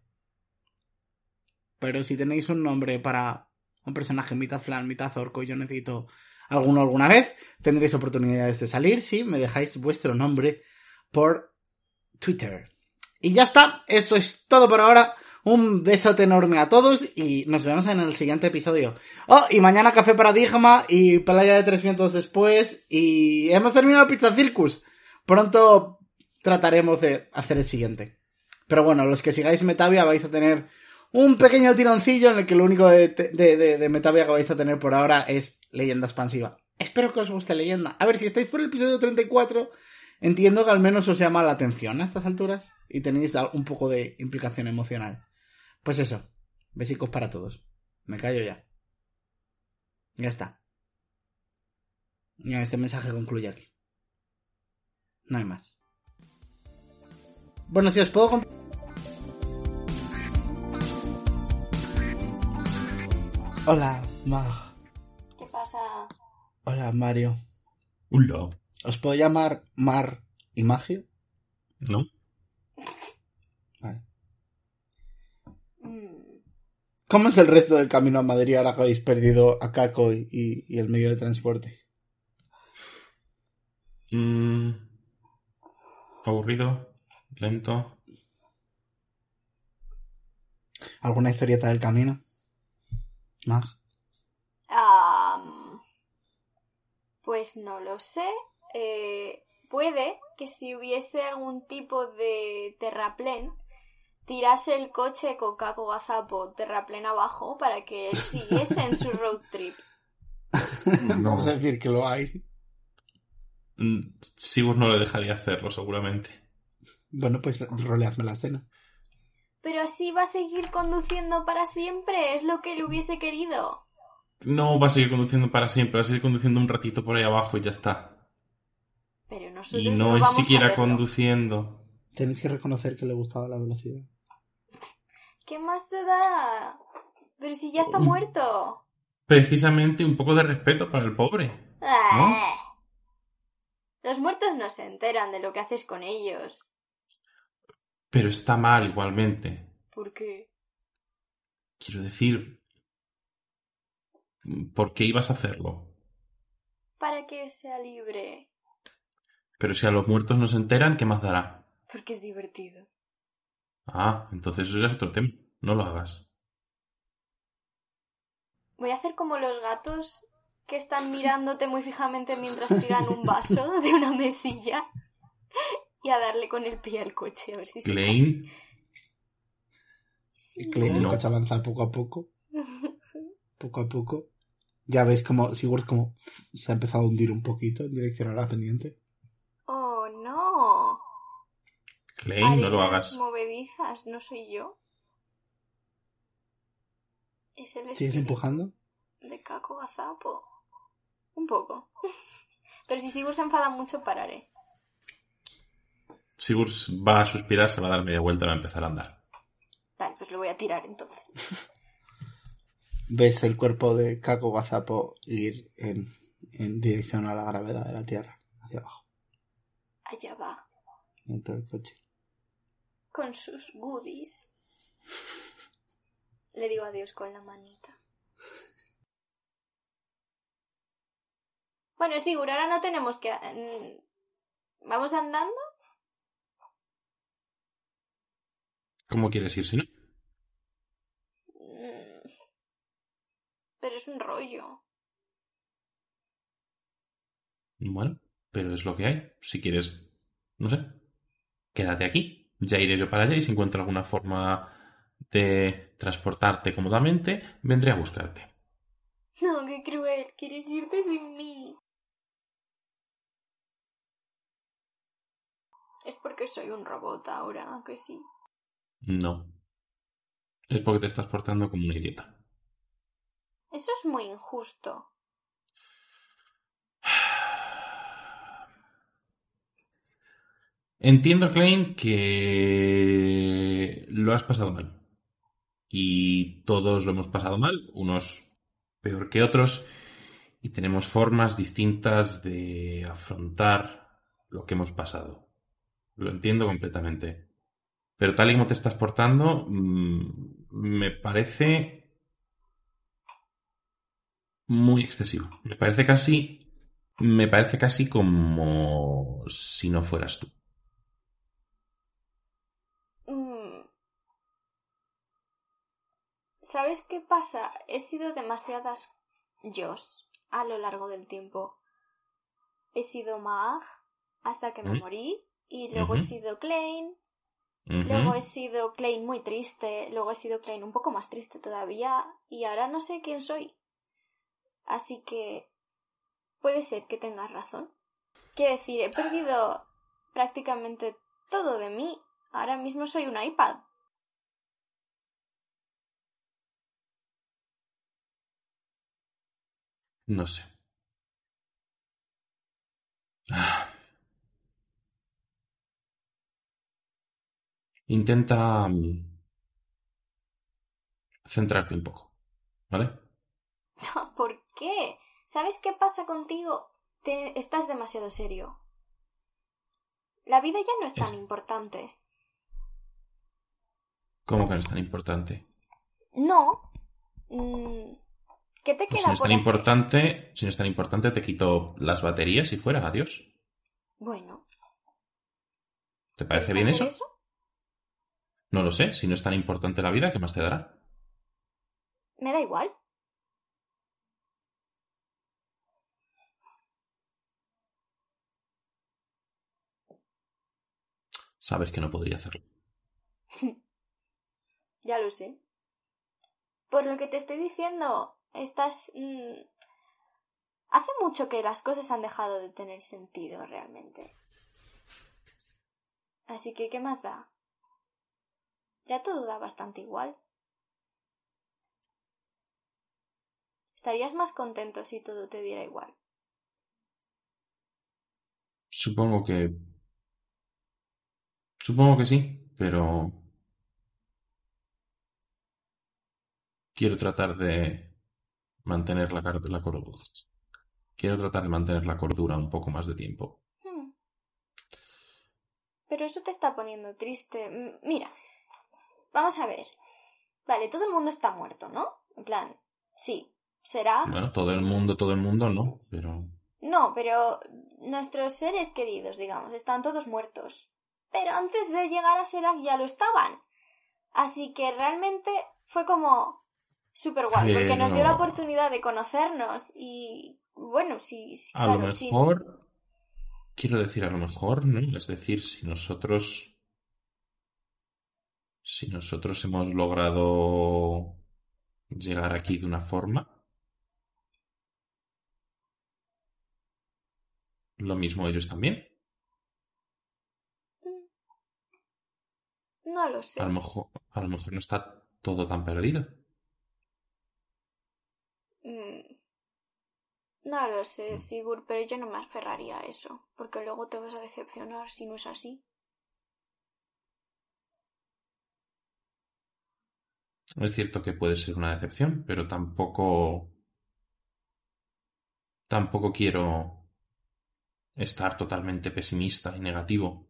Pero si tenéis un nombre para un personaje mitad flan, mitad orco y yo necesito alguno alguna vez, tendréis oportunidades de salir si me dejáis vuestro nombre por Twitter. Y ya está, eso es todo por ahora. Un besote enorme a todos y nos vemos en el siguiente episodio. Oh, y mañana Café Paradigma y Playa de Tres Vientos después. Y hemos terminado Pizza Circus. Pronto trataremos de hacer el siguiente. Pero bueno, los que sigáis Metavia vais a tener un pequeño tironcillo en el que lo único de, de, de, de Metavia que vais a tener por ahora es leyenda expansiva. Espero que os guste leyenda. A ver, si estáis por el episodio 34, entiendo que al menos os llama la atención a estas alturas y tenéis un poco de implicación emocional. Pues eso, besicos para todos. Me callo ya. Ya está. Ya este mensaje concluye aquí. No hay más. Bueno, si os puedo contar... Hola, Mag. ¿Qué pasa? Hola, Mario. Hola. ¿Os puedo llamar Mar y Magio? ¿No? Vale. Mm, ¿Cómo es el resto del camino a Madrid ahora que habéis perdido a Caco y, y el medio de transporte? Mm, aburrido, lento. ¿Alguna historieta del camino? Mag. am, pues no lo sé. Eh, puede que si hubiese algún tipo de terraplén, tirase el coche con Caco Gazapo terraplén abajo para que él siguiese en su road trip. Vamos a decir que lo hay. Mm, Sigur no le dejaría hacerlo, seguramente. Bueno, pues roleadme la escena. Pero así va a seguir conduciendo para siempre, es lo que él hubiese querido. No va a seguir conduciendo para siempre, va a seguir conduciendo un ratito por ahí abajo y ya está. Pero nosotros Y no es vamos a siquiera conduciendo. Tenéis que reconocer que le gustaba la velocidad. ¿Qué más te da? Pero si ya está Mm. muerto. Precisamente un poco de respeto para el pobre. Ah. Los muertos no se enteran de lo que haces con ellos. Pero está mal igualmente. ¿Por qué? Quiero decir... ¿Por qué ibas a hacerlo? Para que sea libre. Pero si a los muertos no se enteran, ¿qué más dará? Porque es divertido. Ah, entonces eso ya es otro tema. No lo hagas. Voy a hacer como los gatos que están mirándote muy fijamente mientras tiran un vaso de una mesilla y a darle con el pie al coche a ver si se Klein, Sí. Y Klein, el No. coche avanza poco a poco. Poco a poco. Ya veis como Sigurd como se ha empezado a hundir un poquito en dirección a la pendiente. Oh, no. No lo hagas. movedizas, no soy yo. Es el ¿Sigues empujando? de Caco Gazapo. Un poco. Pero si Sigur se enfada mucho, pararé. Sigur va a suspirar, se va a dar media vuelta y va a empezar a andar. Vale, pues lo voy a tirar entonces. Ves el cuerpo de Kako Gazapo ir en, en dirección a la gravedad de la Tierra, hacia abajo, Allá va. dentro del coche. Con sus goodies. Le digo adiós con la manita. Bueno, Sigur, ahora no tenemos que... mm, ¿Vamos andando? ¿Cómo quieres ir si no? Mm. Pero es un rollo. Bueno, pero es lo que hay. Si quieres, no sé, quédate aquí. Ya iré yo para allá y si encuentro alguna forma de transportarte cómodamente, vendré a buscarte. No, qué cruel. Quieres irte sin mí. Es porque soy un robot ahora, que sí. No. Es porque te estás portando como una idiota. Eso es muy injusto. Entiendo, Klein, que lo has pasado mal. Y todos lo hemos pasado mal, unos peor que otros, y tenemos formas distintas de afrontar lo que hemos pasado. Lo entiendo completamente. Pero tal y como te estás portando, mm, me parece muy excesivo. Me parece casi. Me parece casi como si no fueras tú. Mm. ¿Sabes qué pasa? He sido demasiadas yos a lo largo del tiempo. He sido Mag hasta que me ¿Mm? morí y luego he sido Klein, luego he sido Klein muy triste, luego he sido Klein un poco más triste todavía y ahora no sé quién soy. Así que puede ser que tengas razón. Quiero decir, he perdido prácticamente todo de mí. Ahora mismo soy un iPad. No sé. Ah. Intenta mm, centrarte un poco, ¿vale? ¿Por qué? ¿Sabes qué pasa contigo? Te estás demasiado serio. La vida ya no es tan Es- importante. ¿Cómo que no es tan importante? No. Mm, ¿Qué te Pues queda si no es tan importante, si no es tan importante, te quito las baterías y fuera, adiós. Bueno. ¿Te parece ¿quieres bien eso? No lo sé, si no es tan importante la vida, ¿qué más te dará? Me da igual. Sabes que no podría hacerlo. Ya lo sé. Por lo que te estoy diciendo, estás... mm, Hace mucho que las cosas han dejado de tener sentido realmente. Así que, ¿qué más da? Ya todo da bastante igual. Estarías más contento si todo te diera igual. Supongo que... Supongo que sí, pero... Quiero tratar de mantener la, la cordura. Quiero tratar de mantener la cordura un poco más de tiempo. Hmm. Pero eso te está poniendo triste. M- Mira, vamos a ver. Vale, todo el mundo está muerto, ¿no? En plan, sí, será. Bueno, todo el mundo, todo el mundo no, pero... No, pero nuestros seres queridos, digamos, están todos muertos. Pero antes de llegar a Seraph ya lo estaban. Así que realmente fue como súper guay, porque nos dio la oportunidad de conocernos y bueno, sí, sí, A lo sí. mejor, quiero decir, a lo mejor, ¿no? Es decir, si nosotros, si nosotros hemos logrado llegar aquí de una forma, lo mismo ellos también. No lo sé. A lo mejor, a lo mejor no está todo tan perdido. Mm. No lo sé, Sigur, pero yo no me aferraría a eso, porque luego te vas a decepcionar si no es así. Es cierto que puede ser una decepción, pero tampoco, tampoco quiero estar totalmente pesimista y negativo.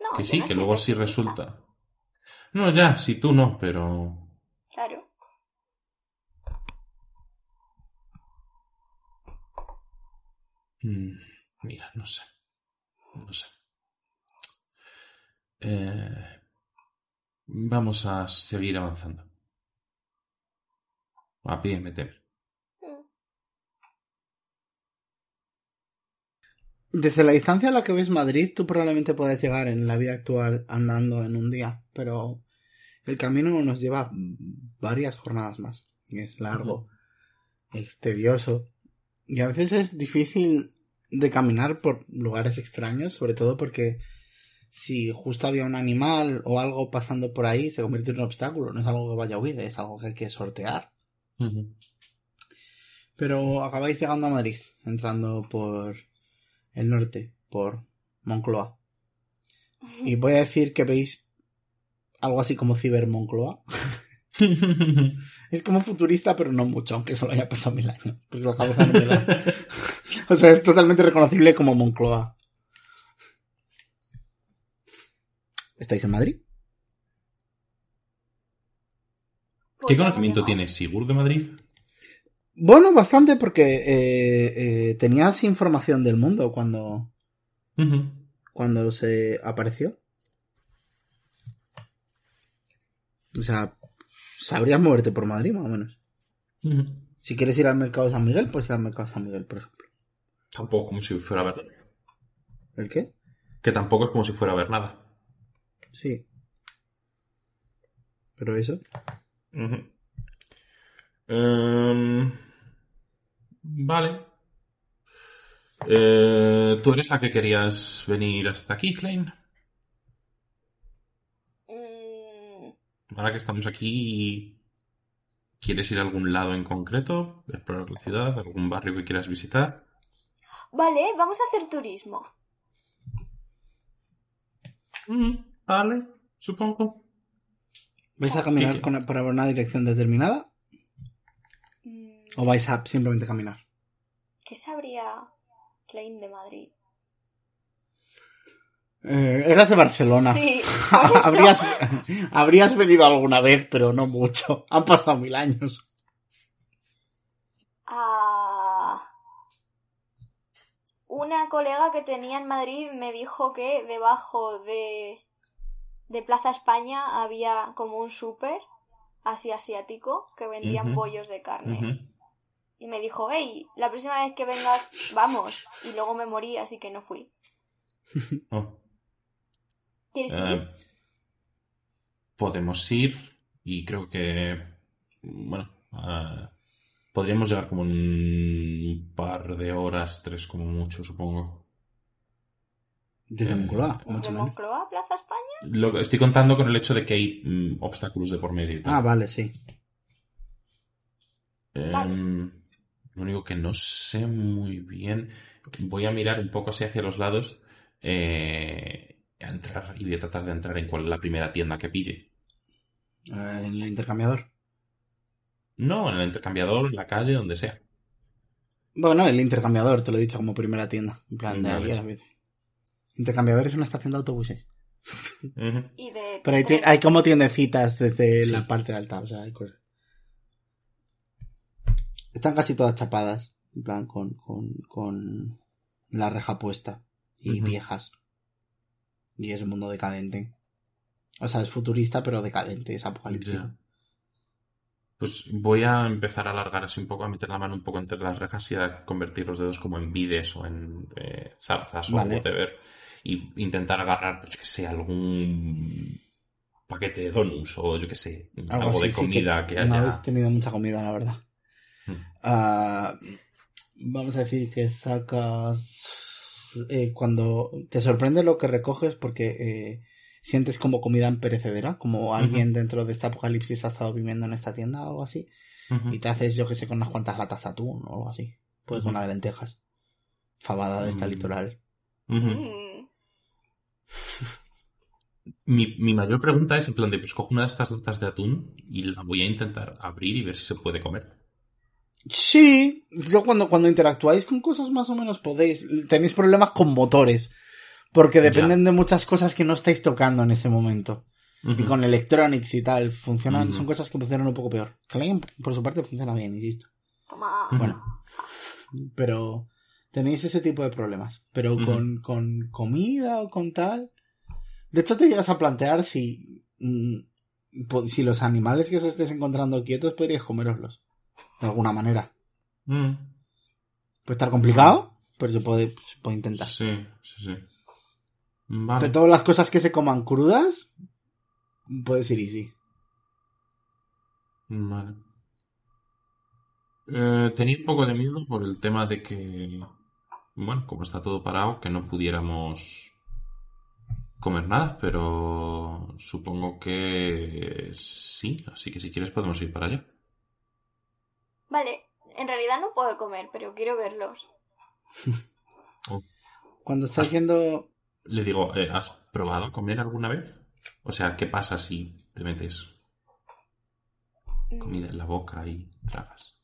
No, Que sí, no que luego sí resulta. No, ya, si tú no, pero Claro. Mm, mira, no sé, no sé. Eh, vamos a seguir avanzando. A pie me temo. Desde la distancia a la que ves Madrid, tú probablemente puedes llegar en la vida actual andando en un día, pero el camino nos lleva varias jornadas más. Es largo, es tedioso, y a veces es difícil de caminar por lugares extraños, sobre todo porque si justo había un animal o algo pasando por ahí, se convierte en un obstáculo. No es algo que vaya a huir, es algo que hay que sortear. Pero acabáis llegando a Madrid, entrando por el norte, por Moncloa. Y voy a decir que veis algo así como Ciber Moncloa. es como futurista, pero no mucho, aunque solo haya pasado mil años. Porque da. o sea, es totalmente reconocible como Moncloa. ¿Estáis en Madrid? ¿Qué conocimiento tiene Sigur de Madrid? Bueno, bastante porque eh, eh, tenías información del mundo cuando, cuando se apareció. O sea, sabrías moverte por Madrid más o menos. Si quieres ir al mercado de San Miguel, puedes ir al mercado de San Miguel, por ejemplo. Tampoco como si fuera a ver. ¿El qué? Que tampoco es como si fuera a ver nada. Sí. Pero eso. Em, vale. Eh, ¿Tú eres la que querías venir hasta aquí, Klein? Ahora que estamos aquí, ¿quieres ir a algún lado en concreto? ¿Explorar la ciudad? ¿Algún barrio que quieras visitar? Vale, vamos a hacer turismo. Mm, vale, supongo. ¿Vais a caminar ¿Qué- qué? con- por una dirección determinada? Mm, ¿O vais a simplemente caminar? ¿Qué sabría Klein de Madrid? Eh, eras de Barcelona. Sí, habrías, habrías venido alguna vez, pero no mucho. Han pasado mil años. Ah, Una colega que tenía en Madrid me dijo que debajo de, de Plaza España había como un súper así asiático que vendían Ujú. bollos de carne. Y me dijo, hey, la próxima vez que vengas, vamos. Y luego me morí, así que no fui. Oh, ¿Quieres eh, ir? podemos ir y creo que, bueno, eh, podríamos llegar como un par de horas, tres como mucho, supongo. Desde Moncloa, ¿Desde. Moncloa a Plaza España? Lo estoy contando con el hecho de que hay mm, obstáculos de por medio y tal. Ah, vale, sí. Em, Vale. lo único que no sé muy bien. Voy a mirar un poco así hacia los lados. eh, a entrar y voy a tratar de entrar en cuál es la primera tienda que pille. Eh, en el intercambiador. No, en el intercambiador, en la calle, donde sea. Bueno, el intercambiador, te lo he dicho como primera tienda. En plan, de ahí a la vez. Intercambiador es una estación de autobuses. Ujú. Y de Pero hay, como tiendecitas desde Sí. la parte alta, o sea, hay cosas. Están casi todas chapadas, en plan, con, con, con la reja puesta. Y viejas. Y es un mundo decadente. O sea, es futurista, pero decadente, es apocalíptico. Pues voy a empezar a alargar así un poco, a meter la mano un poco entre las rejas y a convertir los dedos como en vides o en eh, zarzas Vale. o whatever. Y intentar agarrar, pues yo que sé, algún paquete de donuts o yo que sé, algo, así, de sí, comida que, No haya. habéis tenido mucha comida, la verdad. Mm. Ah, vamos a decir que sacas... eh, cuando te sorprende lo que recoges porque eh, sientes como comida en perecedera, como alguien dentro de este apocalipsis ha estado viviendo en esta tienda o algo así, y te haces, yo que sé, con unas cuantas latas de atún o algo así. Pues Ujú. una de lentejas. Fabada de esta Mm. litoral. Mi, mi mayor pregunta es en plan de, pues cojo una de estas latas de atún y la voy a intentar abrir y ver si se puede comer. Sí, yo cuando, cuando interactuáis con cosas más o menos podéis, tenéis problemas con motores, porque dependen de muchas cosas que no estáis tocando en ese momento. Y con electronics y tal, funcionan, son cosas que funcionan un poco peor. Klein, por su parte, funciona bien, insisto. toma. Bueno, pero tenéis ese tipo de problemas. Pero con, con comida o con tal. De hecho, te llegas a plantear si, mm, si los animales que os estéis encontrando quietos podríais comeroslos. De alguna manera. Mm, Puede estar complicado, pero se puede, se puede intentar. sí, sí, sí. De Vale. todas las cosas que se coman crudas, puede ser easy. Vale. Eh, tenía un poco de miedo por el tema de que, bueno, como está todo parado, que no pudiéramos comer nada, pero supongo que sí, así que si quieres podemos ir para allá. Vale, en realidad no puedo comer, pero quiero verlos. Cuando estás yendo... Le digo, eh, ¿has probado comer alguna vez? O sea, ¿qué pasa si te metes Mm, comida en la boca y tragas?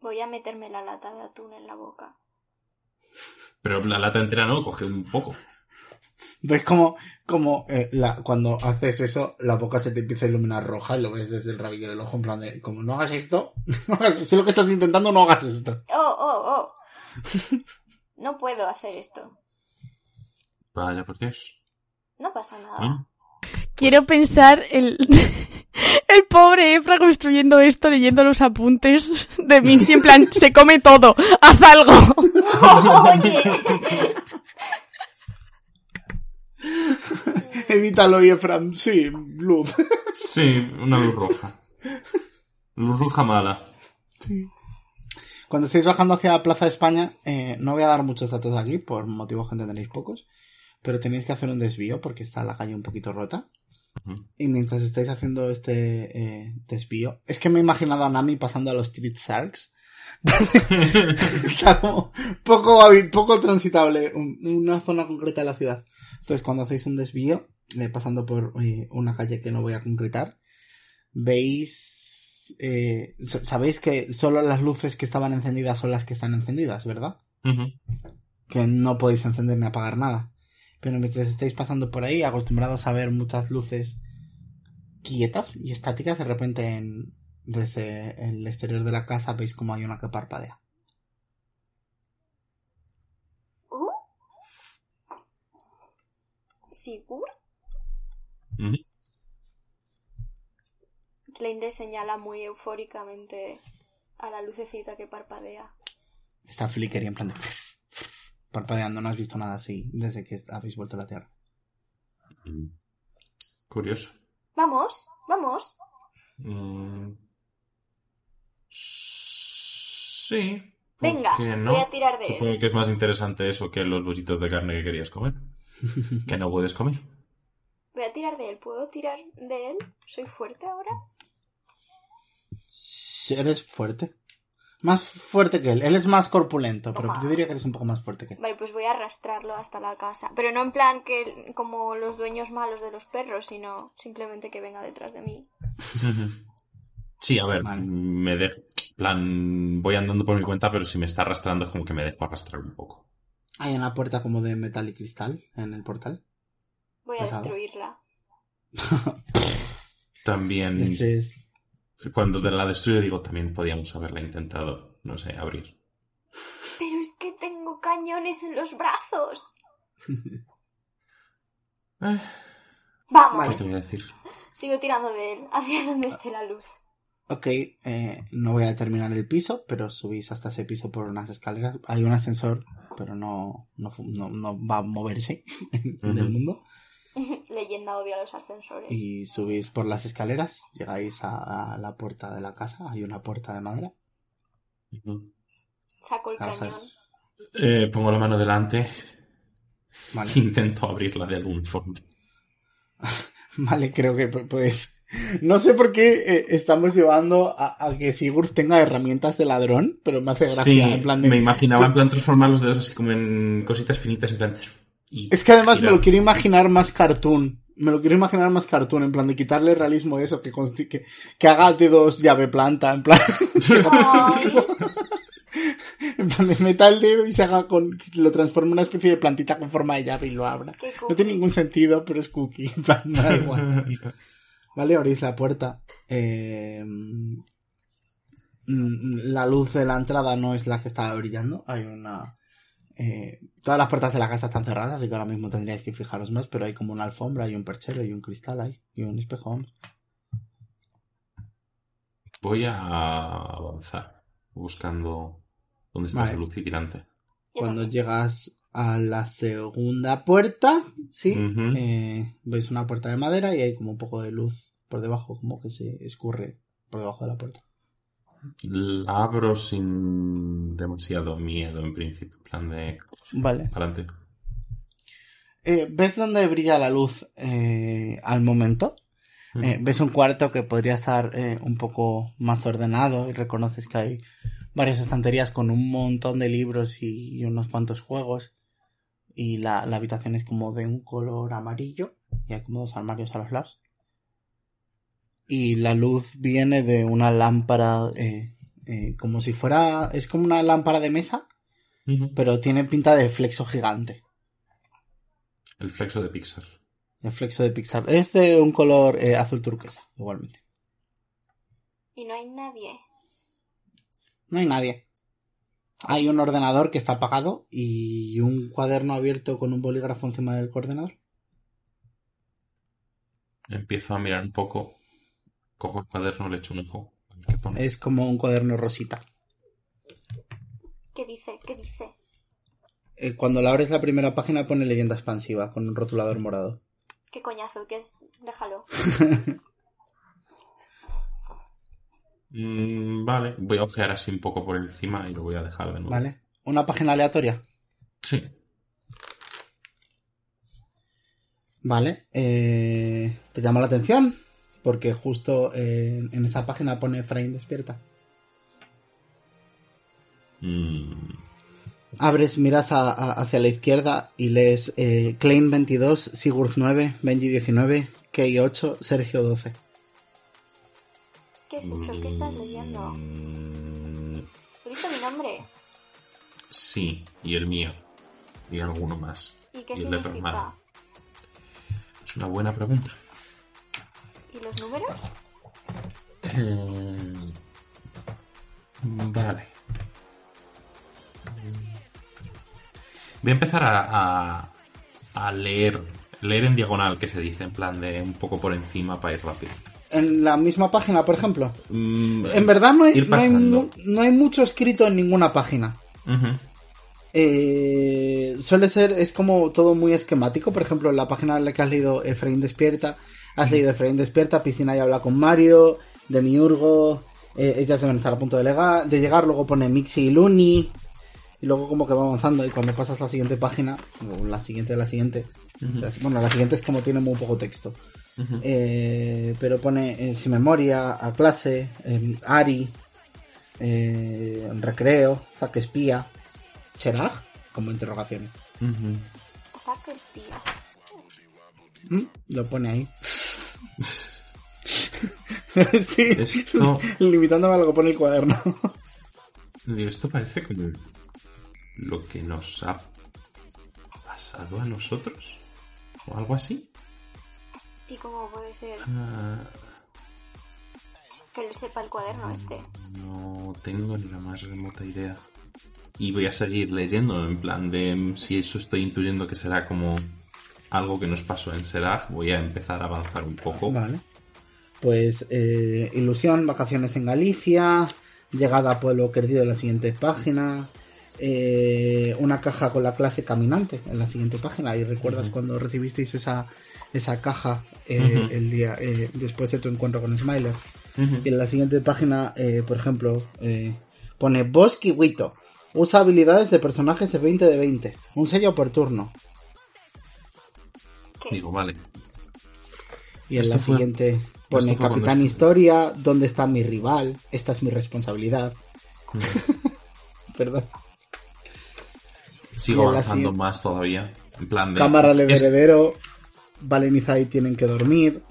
Voy a meterme la lata de atún en la boca. Pero la lata entera no, coge un poco. ¿Ves como, como eh, la, cuando haces eso, la boca se te empieza a iluminar roja y lo ves desde el rabillo del ojo en plan de, como no hagas esto, no hagas- sé lo que estás intentando, no hagas esto. ¡Oh, oh, oh! No puedo hacer esto. Vaya, por Dios. No pasa nada. Quiero pensar el, el pobre Efra construyendo esto, leyendo los apuntes de Mincy, en plan, se come todo, haz algo. Oye, Evítalo, Efram, sí, luz. Sí, una luz roja. Luz roja mala. Cuando estéis bajando hacia la Plaza de España, eh, no voy a dar muchos datos aquí, por motivos que entenderéis pocos, pero tenéis que hacer un desvío porque está la calle un poquito rota. Y mientras estáis haciendo este eh, desvío, es que me he imaginado a Nami pasando a los Street Sharks. Está como poco transitable, un- una zona concreta de la ciudad. Entonces, cuando hacéis un desvío, eh, pasando por eh, una calle que no voy a concretar, veis, eh, sa- sabéis que solo las luces que estaban encendidas son las que están encendidas, ¿verdad? Que no podéis encender ni apagar nada. Pero mientras estáis pasando por ahí, acostumbrados a ver muchas luces quietas y estáticas, de repente en- desde el exterior de la casa veis como hay una que parpadea. ¿Uh? Klein le señala muy eufóricamente a la lucecita que parpadea. Está Flicker y en plan de parpadeando, no has visto nada así desde que habéis vuelto a la Tierra. Curioso. Vamos, vamos. Mm. Sí. ¿por Venga, no? voy a tirar de Supongo él. que es más interesante eso que los bollitos de carne que querías comer. que no puedes comer. Voy a tirar de él. ¿Puedo tirar de él? ¿Soy fuerte ahora? Sí, Eres fuerte. Más fuerte que él. Él es más corpulento, pero yo diría que eres un poco más fuerte que él. Vale, pues voy a arrastrarlo hasta la casa. Pero no en plan que como los dueños malos de los perros, sino simplemente que venga detrás de mí. Sí, a ver, Vale. me dejo. plan, voy andando por mi cuenta, pero si me está arrastrando es como que me dejo arrastrar un poco. Hay una puerta como de metal y cristal en el portal. Voy a Pesado. destruirla. También, Destruyes- cuando te la destruyo, digo, también podíamos haberla intentado, no sé, abrir. Pero es que tengo cañones en los brazos. Eh, Vamos. ¿Qué te voy a decir? Sigo tirando de él, hacia donde esté la luz. Ok, eh, no voy a terminar el piso, pero subís hasta ese piso por unas escaleras. Hay un ascensor, pero no, no, no, no va a moverse en el Ujú. mundo. Leyenda odia los ascensores. Y subís por las escaleras, llegáis a, a la puerta de la casa. Hay una puerta de madera. Saco el cañón. Eh, pongo la mano delante Vale, intento abrirla de algún forma. vale creo que pu- pues... No sé por qué eh, estamos llevando a, a que Sigurd tenga herramientas de ladrón, pero me hace gracia. Sí, en plan de- me imaginaba en plan transformar los dedos así como en cositas finitas, en plan... y Es que además me lo quiero imaginar más cartoon. Me lo quiero imaginar más cartoon, en plan de quitarle realismo a eso, que, que, que haga dedos llave planta, en plan, en plan de meta el dedo y se haga con, lo transforme en una especie de plantita con forma de llave y lo abra. No tiene ningún sentido, pero es cookie, en plan, da igual. Vale, abrís la puerta. Eh, mm, la luz de la entrada no es la que estaba brillando. Hay una... eh, todas las puertas de la casa están cerradas, así que ahora mismo tendríais que fijaros más, pero hay como una alfombra y un perchero y un cristal ahí y un espejo. Voy a avanzar buscando dónde está Vale. esa luz vigilante. Yo Cuando llegas a la segunda puerta, sí, Ujú. eh, ves una puerta de madera y hay como un poco de luz por debajo, como que se escurre por debajo de la puerta. La abro sin demasiado miedo en principio. En plan de... Vale. Adelante. Eh, ¿Ves dónde brilla la luz eh, al momento? Eh, ves un cuarto que podría estar eh, un poco más ordenado y reconoces que hay varias estanterías con un montón de libros y, y unos cuantos juegos. Y la, la habitación es como de un color amarillo y hay como dos armarios a los lados. Y la luz viene de una lámpara eh, eh, como si fuera... Es como una lámpara de mesa, pero tiene pinta de flexo gigante. El flexo de Pixar. El flexo de Pixar. Es de un color eh, azul turquesa, igualmente. Y no hay nadie. No hay nadie. Hay un ordenador que está apagado y un cuaderno abierto con un bolígrafo encima del ordenador. Empiezo a mirar un poco. Cojo el cuaderno, le echo un ojo. Es como un cuaderno rosita. ¿Qué dice? ¿Qué dice? Eh, cuando la abres la primera página pone leyenda expansiva con un rotulador morado. ¿Qué coñazo? ¿Qué? Déjalo. Mm, vale, voy a ojear así un poco por encima y lo voy a dejar de nuevo. ¿Vale? Una página aleatoria. Sí. Vale. eh, ¿Te llama la atención? Porque justo eh, en esa página pone Frame despierta. Mm, Abres, miras a- a- hacia la izquierda y lees eh, Klein 22, Sigurd 9, Benji 19, Kei 8, Sergio 12. ¿Qué es eso? ¿Qué estás leyendo? ¿He visto mi nombre? sí, y el mío. Y alguno más. ¿Y qué y el de tu significa? hermano. Es una buena pregunta. ¿Y los números? Eh, Vale. Voy a empezar a, a, a leer, leer en diagonal, que se dice, en plan de un poco por encima para ir rápido. En la misma página, por ejemplo. Mm, En verdad no hay, no hay, no hay mucho escrito en ninguna página. Eh, suele ser, es como todo muy esquemático. Por ejemplo, en la página en la que has leído Efraín Despierta, has leído Efraín Despierta, Piscina y habla con Mario, de Miurgo, eh, ellas deben estar a punto de, de llegar, luego pone Mixi y Luni, y luego como que va avanzando, y cuando pasas a la siguiente página, o la siguiente, la siguiente, bueno, la siguiente es como tiene muy poco texto. Eh, pero pone eh, sin memoria, a clase, eh, Ari, eh, recreo, Zack espía, Cherag, como interrogaciones. Zack espía. ¿Mm? Lo pone ahí. sí, Esto- limitándome a lo que pone el cuaderno. Esto parece como lo que nos ha pasado a nosotros. O algo así. ¿Y cómo puede ser Ah, que lo sepa el cuaderno este? no tengo ni la más remota idea. Y voy a seguir leyendo, en plan de mm, si eso estoy intuyendo que será como algo que nos pasó en Serag, voy a empezar a avanzar un poco. Vale. Pues eh, ilusión, vacaciones en Galicia, llegada a Pueblo Perdido en la siguiente página, eh, una caja con la clase caminante en la siguiente página. ¿Y recuerdas cuando recibisteis esa, esa caja eh, el día eh, después de tu encuentro con Smiler? Y en la siguiente página, eh, por ejemplo, eh, pone Bosque Wito. Usa habilidades de personajes de 20 de 20. Un sello por turno. ¿Qué? Digo, vale. Y en Esto la fue- siguiente pone esto Capitán Historia, ¿dónde está mi rival? Esta es mi responsabilidad. Perdón. Sigo avanzando más todavía. En plan de. Cámara de es- heredero, Valen y tienen que dormir.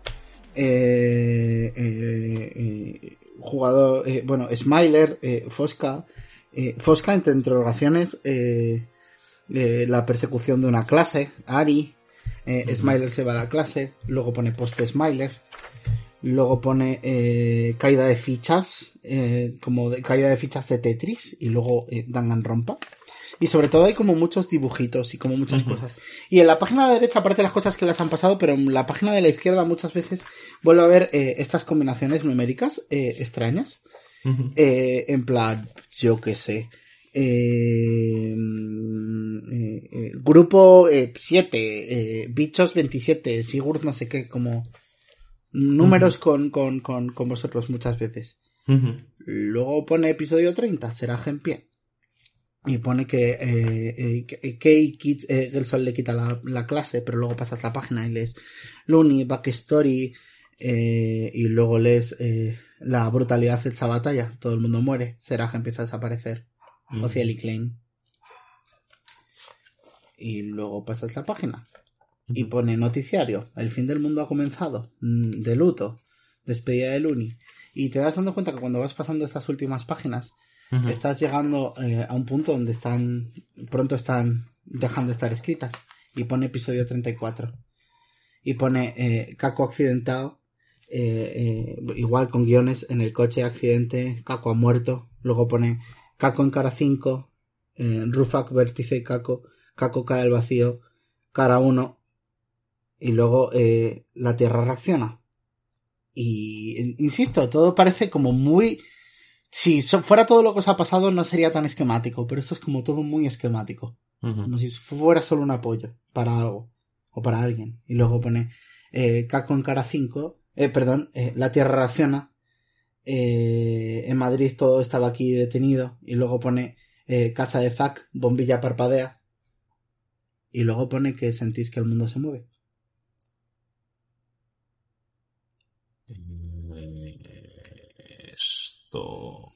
Eh, eh, eh, jugador, bueno, Smiler, Fosca. Fosca, entre interrogaciones, la persecución de una clase, Ari. Smiler se va a la clase. Luego pone post Smiler. Luego pone eh, caída de fichas, eh, como de, caída de fichas de Tetris. Y luego eh, Danganronpa. Y sobre todo hay como muchos dibujitos y como muchas cosas. Y en la página de la derecha aparecen las cosas que las han pasado, pero en la página de la izquierda muchas veces vuelvo a ver eh, estas combinaciones numéricas eh, extrañas. Eh, en plan, yo qué sé. Eh, mm, eh, eh, grupo 7, bichos 27, Sigurd no sé qué, como números con, con, con, con vosotros muchas veces. Luego pone episodio 30, será en pie. Y pone que eh, eh, Kit- eh, Gelson le quita la, la clase, pero luego pasas la página y lees Looney, Backstory, eh, y luego lees eh, la brutalidad de esta batalla. Todo el mundo muere. Seraj empieza a desaparecer. Ujú. Ociel y Klein. Y luego pasas la página. Y pone noticiario. El fin del mundo ha comenzado. Mm, De luto. Despedida de Looney. Y te das dando cuenta que cuando vas pasando estas últimas páginas, Estás llegando eh, a un punto donde están. Pronto están dejando de estar escritas. Y pone episodio 34. Y pone eh, Caco accidentado. eh, eh, igual con guiones en el coche, accidente, Caco ha muerto. Luego pone Caco en cara 5. eh, Rufak, vértice Caco. Caco cae al vacío. Cara 1. Y luego la Tierra reacciona. Y insisto, todo parece como muy si fuera todo lo que os ha pasado no sería tan esquemático, pero esto es como todo muy esquemático. Como si fuera solo un apoyo para algo o para alguien. Y luego pone eh, Caco en cara 5, eh, perdón, eh, la Tierra reacciona. eh, en Madrid todo estaba aquí detenido. Y luego pone eh, Casa de Zack, bombilla parpadea. Y luego pone que sentís que el mundo se mueve. Esto.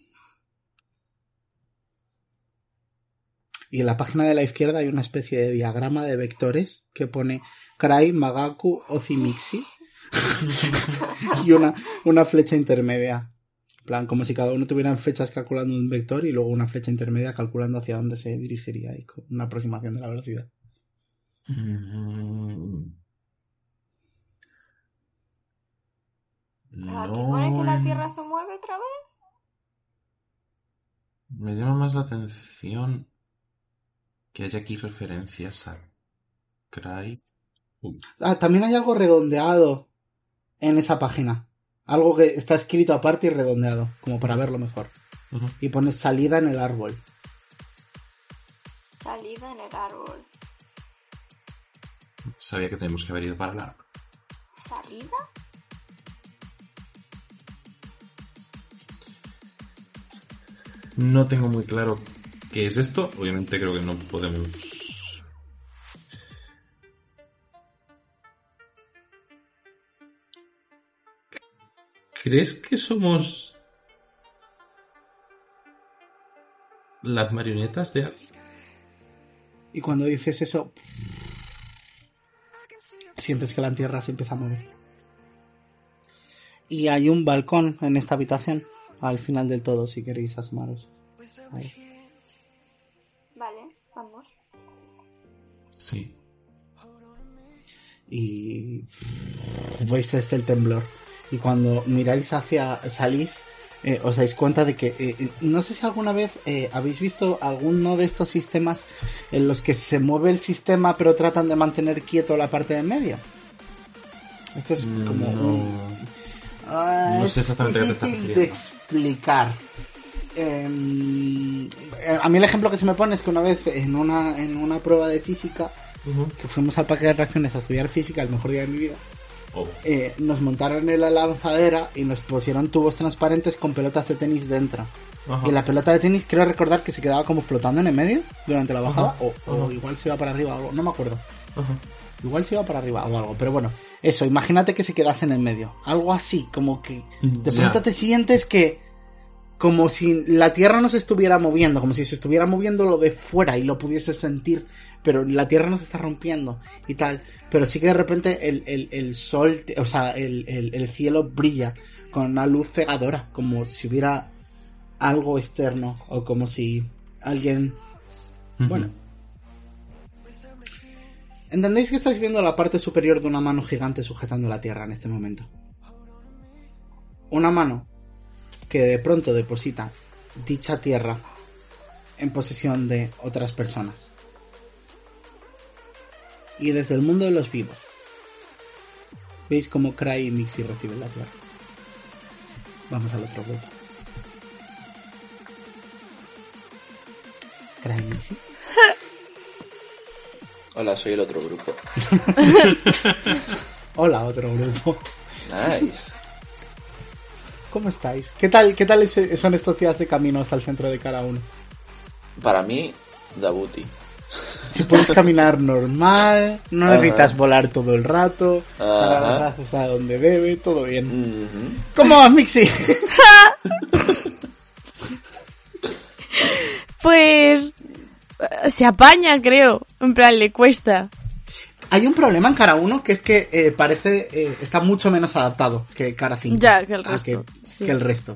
Y en la página de la izquierda hay una especie de diagrama de vectores que pone Krai, Magaku, Ozimixi. y una, una flecha intermedia. En plan, como si cada uno tuviera fechas calculando un vector y luego una flecha intermedia calculando hacia dónde se dirigiría y con una aproximación de la velocidad. Mm. Aquí pone que la No, Tierra se mueve otra vez. Me llama más la atención que haya aquí referencias a Cry. Ah, también hay algo redondeado en esa página. Algo que está escrito aparte y redondeado, como para verlo mejor. Y pone salida en el árbol. Salida en el árbol. Sabía que tenemos que haber ido para el árbol. ¿Salida? No tengo muy claro qué es esto. Obviamente creo que no podemos. ¿Crees que somos las marionetas de? Y cuando dices eso, sientes que la tierra se empieza a mover. Y hay un balcón en esta habitación, al final del todo, si queréis asomaros. Ahí. Vale, vamos. Sí. Y veis este el temblor. Y cuando miráis hacia, salís, eh, os dais cuenta de que, eh, eh, no sé si alguna vez eh, habéis visto alguno de estos sistemas en los que se mueve el sistema pero tratan de mantener quieto la parte de en medio. Esto es como No. un- Ah, No sé exactamente qué te estás difícil de refiriendo. explicar. Em, eh, a mí el ejemplo que se me pone es que una vez en una, en una prueba de física, que fuimos al parque de reacciones a estudiar física, el mejor día de mi vida, Oh. eh, nos montaron en la lanzadera y nos pusieron tubos transparentes con pelotas de tenis dentro. Ajá. Y la pelota de tenis creo recordar que se quedaba como flotando en el medio durante la bajada, o, o igual se iba para arriba o no me acuerdo. Igual se iba para arriba o algo, pero bueno, eso, imagínate que se quedase en el medio. Algo así, como que de pronto te sientes que como si la Tierra no se estuviera moviendo, como si se estuviera moviendo lo de fuera y lo pudieses sentir, pero la Tierra no se está rompiendo y tal. Pero sí que de repente el, el, el sol, o sea, el, el, el cielo brilla con una luz cegadora, como si hubiera algo externo o como si alguien bueno. ¿Entendéis que estáis viendo la parte superior de una mano gigante sujetando la tierra en este momento? Una mano que de pronto deposita dicha tierra en posesión de otras personas. Y desde el mundo de los vivos. ¿Veis cómo Cry y Mixi reciben la tierra? Vamos al otro grupo. Cry y Mixi. Hola, soy el otro grupo. Hola, otro grupo. Nice. ¿Cómo estáis? ¿Qué tal, qué tal son estos días de camino hasta el centro de cada uno? Para mí, Dabuti. Si puedes caminar normal, no Ajá. necesitas volar todo el rato, para brazos a donde debe, todo bien. ¿Cómo vas, Mixi? Pues se apaña, creo. En plan, le cuesta. Hay un problema en cara 1 que es que eh, parece eh, está mucho menos adaptado que cara 5. Ya, que el resto, que, sí. que el resto.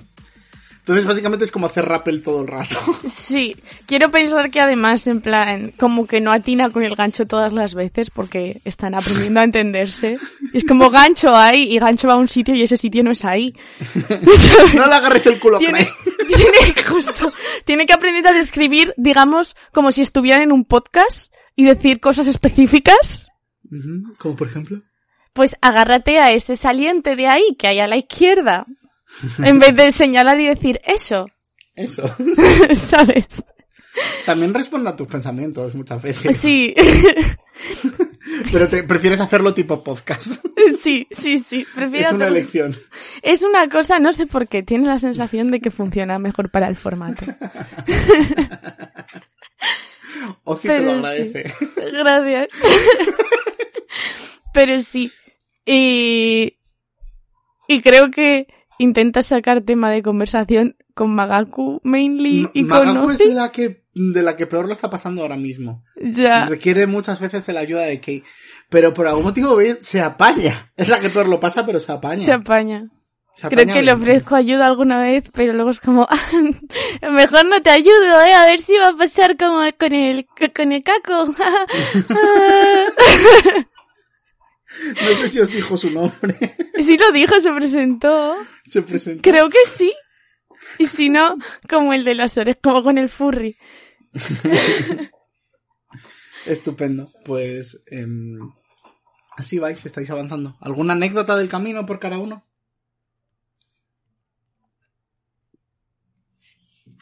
Entonces básicamente es como hacer rappel todo el rato. Sí, quiero pensar que además, en plan, como que no atina con el gancho todas las veces porque están aprendiendo a entenderse. Y es como gancho ahí y gancho va a un sitio y ese sitio no es ahí. No le agarres el culo, tiene, tiene, justo, tiene que aprender a describir, digamos, como si estuvieran en un podcast y decir cosas específicas. Como por ejemplo. Pues agárrate a ese saliente de ahí que hay a la izquierda. En vez de señalar y decir eso. Eso. ¿Sabes? También responde a tus pensamientos muchas veces. Sí. Pero te, prefieres hacerlo tipo podcast. Sí, sí, sí. Prefiero es una hacerlo- elección. Es una cosa, no sé por qué, tiene la sensación de que funciona mejor para el formato. Oci te lo Pero sí. agradece. Gracias. Pero sí. Y, y creo que intenta sacar tema de conversación con Magaku mainly y con Magaku es de la que de la que peor lo está pasando ahora mismo. Ya. Requiere muchas veces la ayuda de Kei. Pero por algún motivo se apaña. Es la que peor lo pasa, pero se apaña. Se apaña. Se Creo que le ofrezco ayuda alguna vez, pero luego es como, mejor no te ayudo, eh, a ver si va a pasar como con el, con el caco. No sé si os dijo su nombre. sí lo dijo, se presentó. se presentó. Creo que sí. Y si no, como el de las orejas, como con el furry. Estupendo. Pues em, así vais, estáis avanzando. ¿Alguna anécdota del camino por cada uno?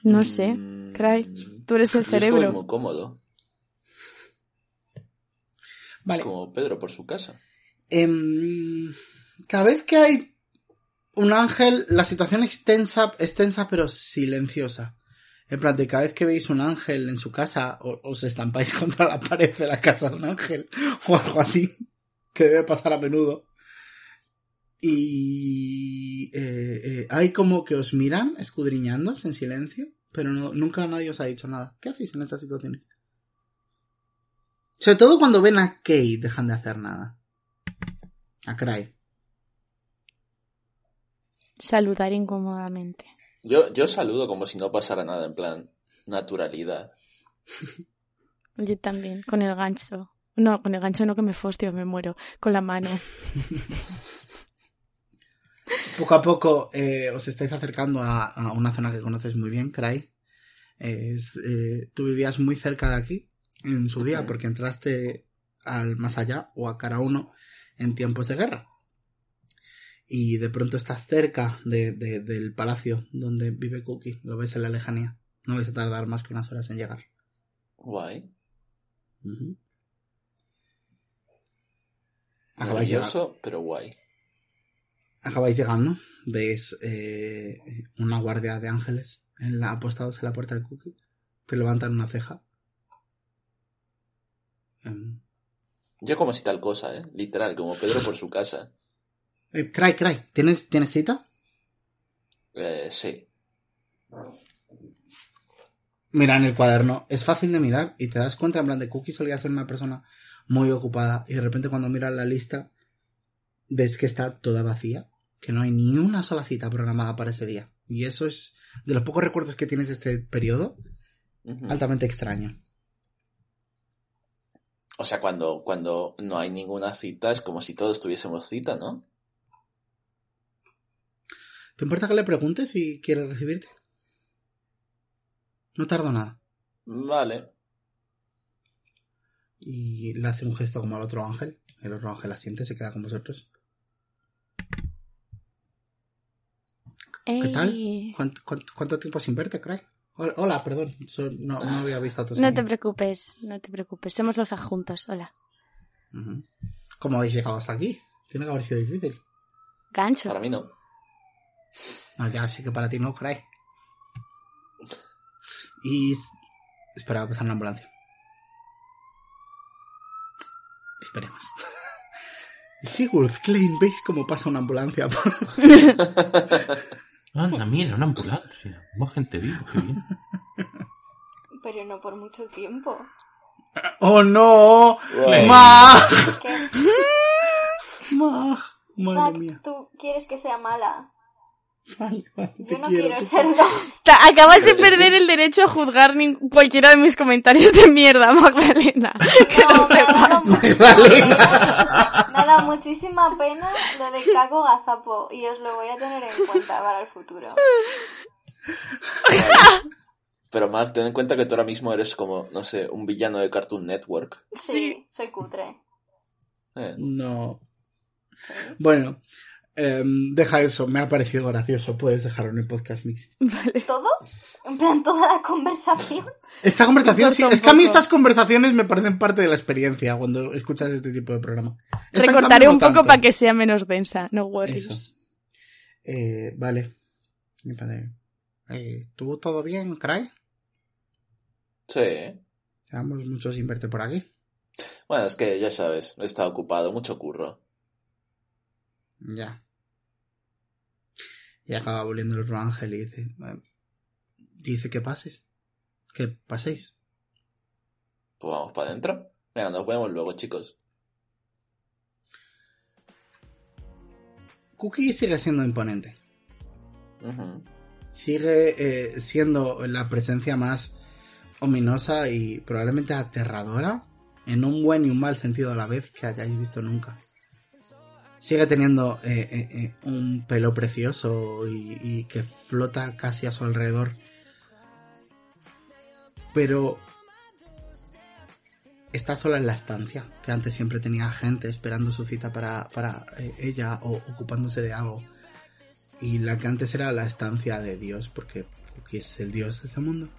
No sé, Mm, Cry, tú eres el cerebro. muy cómodo. Vale. Como Pedro por su casa. Em, cada vez que hay un ángel, la situación es tensa, es tensa pero silenciosa. En plan, de cada vez que veis un ángel en su casa, os estampáis contra la pared de la casa de un ángel, o algo así, que debe pasar a menudo. Y eh, eh, hay como que os miran escudriñándose en silencio, pero nunca nadie os ha dicho nada. ¿Qué hacéis en estas situaciones? Sobre todo cuando ven a Kate, dejan de hacer nada. A Cry. Saludar incómodamente. Yo, yo saludo como si no pasara nada, en plan, naturalidad. Yo también, con el gancho. No, con el gancho no que me fostio, me muero. Con la mano. Poco a poco eh, os estáis acercando a, a una zona que conoces muy bien, Cry. Es, eh, tú vivías muy cerca de aquí en su día porque entraste al más allá o a cara uno en tiempos de guerra. Y de pronto estás cerca de, de- del palacio donde vive Cookie. Lo ves en la lejanía. No vais a tardar más que unas horas en llegar. Guay. Acabáis, Nervioso, pero guay. acabáis llegando. Veis eh, una guardia de ángeles en la, apostados en la puerta del Cookie. Te levantan una ceja. Em, Yo como si tal cosa, ¿eh? Literal, como Pedro por su casa. eh, Cry, Cry, ¿tienes, ¿tienes cita? Eh, sí. Mira en el cuaderno. Es fácil de mirar y te das cuenta en plan de Cookie solía ser una persona muy ocupada y de repente cuando miras la lista ves que está toda vacía, que no hay ni una sola cita programada para ese día. Y eso es de los pocos recuerdos que tienes de este periodo, altamente extraño. O sea, cuando, cuando no hay ninguna cita es como si todos tuviésemos cita, ¿no? ¿Te importa que le preguntes si quiere recibirte? No tardo nada. Vale. Y le hace un gesto como al otro ángel. El otro ángel asiente, se queda con vosotros. ¿Qué tal? ¿Cuánto, cuánto, cuánto tiempo sin verte, Craig? Hola, perdón. no, no había visto a tus No te preocupes, no te preocupes. Somos los adjuntos. Hola. ¿Cómo habéis llegado hasta aquí? Tiene que haber sido difícil. Gancho. Para mí no. No, ya sí que para ti no, Craig. Y... s- Espera, va a pasar una ambulancia. Esperemos. Sigurd, Klein, ¿veis cómo pasa una ambulancia? Anda, mira, una ambulancia. Más gente viva, qué bien. Pero no por mucho tiempo. ¡Oh, no! Wow. ¡Mag! ¿Qué? ¡Mag! Madre Zack, mía. tú quieres que sea mala. Vale, vale, Yo no quiero, quiero. Ta- Acabas de perder el derecho a juzgar cualquiera de mis comentarios de mierda, Magdalena. Que No, lo sepas. pena- Me ha dado muchísima pena lo de Caco Gazapo y os lo voy a tener en cuenta para el futuro. Pero Mac, ten en cuenta que tú ahora mismo eres como, no sé, un villano de Cartoon Network. Sí, Sí. soy cutre. Eh, No. Bueno, em, deja eso, me ha parecido gracioso. Puedes dejarlo en el podcast mix. Vale. ¿Todo? En plan, toda la conversación. Esta conversación, sí, es que a mí estas conversaciones me parecen parte de la experiencia cuando escuchas este tipo de programa. Esta, Recortaré cambio, un poco tanto. para que sea menos densa, no worries. Eso. Eh, vale. Mi padre. Eh, ¿Tú todo bien, Cray? sí. Llevamos mucho sin verte por aquí. Bueno, es que ya sabes, he estado ocupado, mucho curro. Ya. Y acaba volviendo el otro ángel y dice... dice que pases. Que paséis. Pues vamos para adentro. Venga, nos vemos luego, chicos. Cookie sigue siendo imponente. Sigue eh, siendo la presencia más ominosa y probablemente aterradora en un buen y un mal sentido a la vez que hayáis visto nunca. Sigue teniendo eh, eh, eh, un pelo precioso y, que flota casi a su alrededor. Pero está sola en la estancia, que antes siempre tenía gente esperando su cita para, para ella o ocupándose de algo. Y la que antes era la estancia de Dios, porque Cookie es el Dios de este mundo.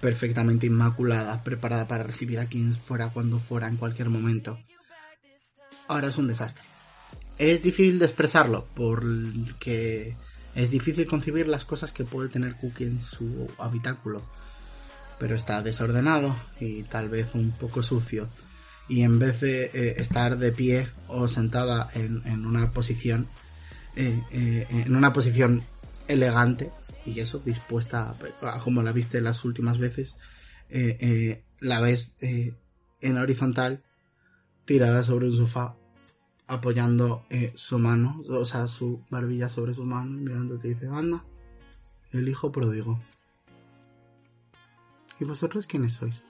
Perfectamente inmaculada, preparada para recibir a quien fuera cuando fuera en cualquier momento. Ahora es un desastre. Es difícil de expresarlo, porque es difícil concebir las cosas que puede tener Cookie en su habitáculo. Pero está desordenado y tal vez un poco sucio. Y en vez de eh, estar de pie o sentada en, una posición eh, eh, en una posición elegante y eso dispuesta a, como la viste las últimas veces la ves en horizontal tirada sobre un sofá apoyando eh, su mano o sea su barbilla sobre su mano y mirándote y dice anda el hijo pródigo y vosotros quiénes sois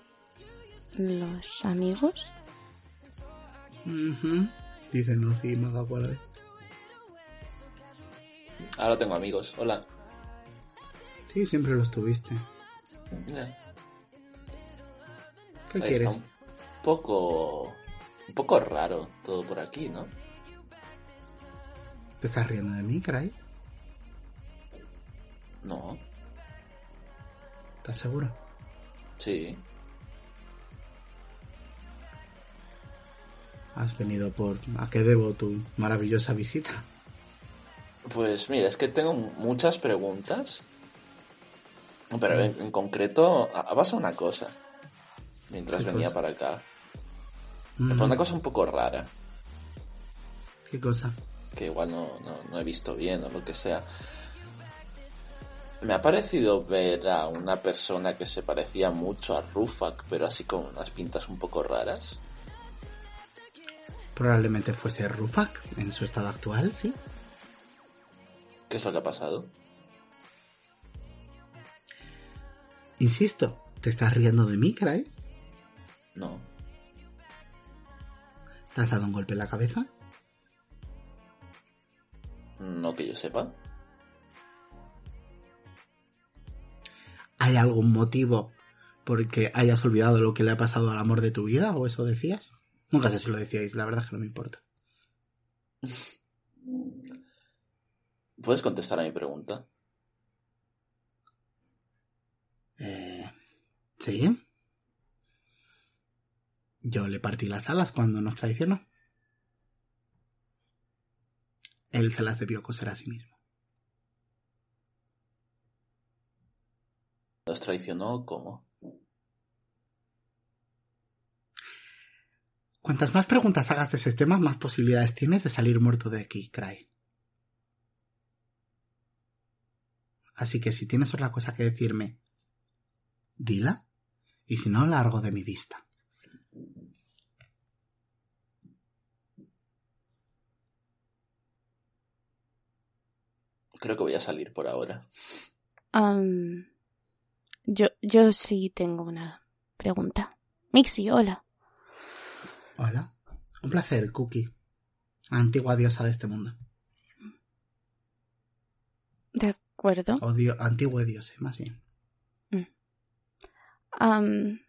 ¿Los amigos? Ujú, dice Nozi y Magaku a la vez. Ahora tengo amigos. Hola. sí siempre los tuviste Ya. ¿qué Ahí quieres? está un poco... Un poco raro todo por aquí, ¿no? ¿te estás riendo de mí, caray? No. ¿estás seguro? Sí. Has venido por... ¿A qué debo tu maravillosa visita? Pues mira, es que tengo muchas preguntas. Pero en, en concreto, ha ha pasado una cosa. Mientras ¿Qué venía cosa? para acá. Mm, una cosa un poco rara. ¿Qué cosa? que igual no, no, no he visto bien o lo que sea. Me ha parecido ver a una persona que se parecía mucho a Rufak, pero así con unas pintas un poco raras. Probablemente fuese Rufak en su estado actual, ¿sí? ¿Qué es lo que ha pasado? Insisto, ¿te estás riendo de mí, caray? No. ¿Te has dado un golpe en la cabeza? No que yo sepa. ¿Hay algún motivo porque hayas olvidado lo que le ha pasado al amor de tu vida, o eso decías. Nunca sé si lo decíais, la verdad es que no me importa. ¿Puedes contestar a mi pregunta? Eh, sí. Yo le partí las alas cuando nos traicionó. Él se las debió coser a sí mismo. ¿Nos traicionó cómo? Cuantas más preguntas hagas de ese tema, más posibilidades tienes de salir muerto de aquí, Cry. Así que si tienes otra cosa que decirme, dila, y si no, largo de mi vista. Creo que voy a salir por ahora. Yo, yo sí tengo una pregunta. Mixi, hola. Hola. Un placer, Cookie. Antigua diosa de este mundo. De acuerdo. O dio- antiguo dios, eh, más bien. Am,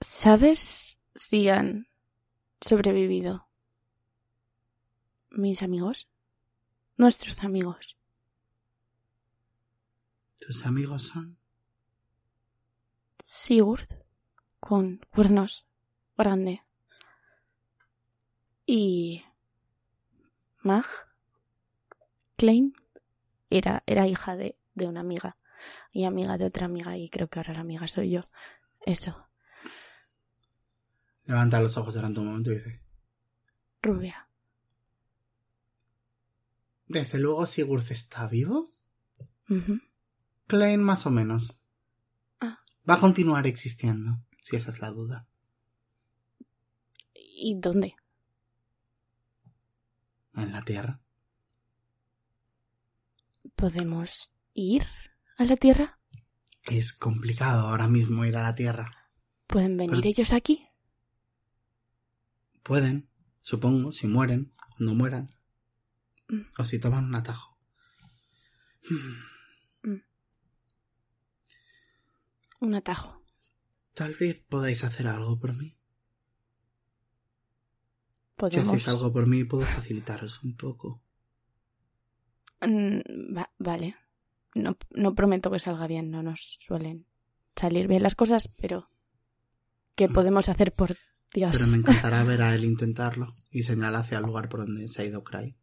¿Sabes si han sobrevivido mis amigos? Nuestros amigos. ¿Tus amigos son? Sigurd, con cuernos grande. Y Mag, Klein, era, era hija de, de una amiga y amiga de otra amiga y creo que ahora la amiga soy yo. Eso, Levanta los ojos durante un momento y dice: rubia. Desde luego, Sigurd está vivo. Ujú. Klein, más o menos. Ah. Va a continuar existiendo, si esa es la duda. ¿Y dónde? En la Tierra. ¿Podemos ir a la Tierra? Es complicado ahora mismo ir a la Tierra. ¿Pueden venir Pero- ellos aquí? Pueden, supongo, si mueren, cuando mueran. Mm. O si toman un atajo. Un atajo. Tal vez podáis hacer algo por mí. Si ¿Podemos? hacéis algo por mí, puedo facilitaros un poco. Mm, va- vale. No, no prometo que salga bien, no nos suelen salir bien las cosas, pero ¿qué podemos hacer por Dios? Pero me encantará ver a él intentarlo y señala hacia el lugar por donde se ha ido Cry.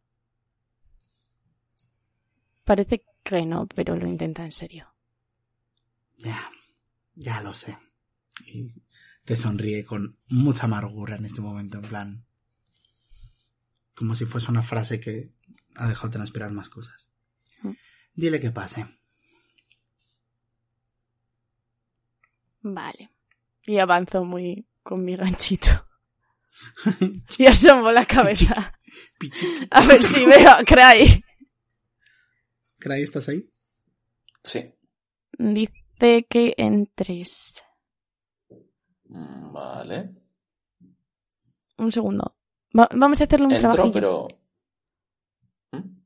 Parece que no, pero lo intenta en serio. Ya, ya lo sé. Y te sonríe con mucha amargura en este momento, en plan. Como si fuese una frase que ha dejado transpirar más cosas. Mm. Dile que pase. Vale. Y avanzo muy con mi ganchito. y asomo la cabeza. A ver si veo a Cry. Cry, ¿estás ahí? Sí. Dice que en tres. Mm, Vale. Un segundo. Va- vamos a hacerle un Entro, trabajillo. pero... ¿Mm?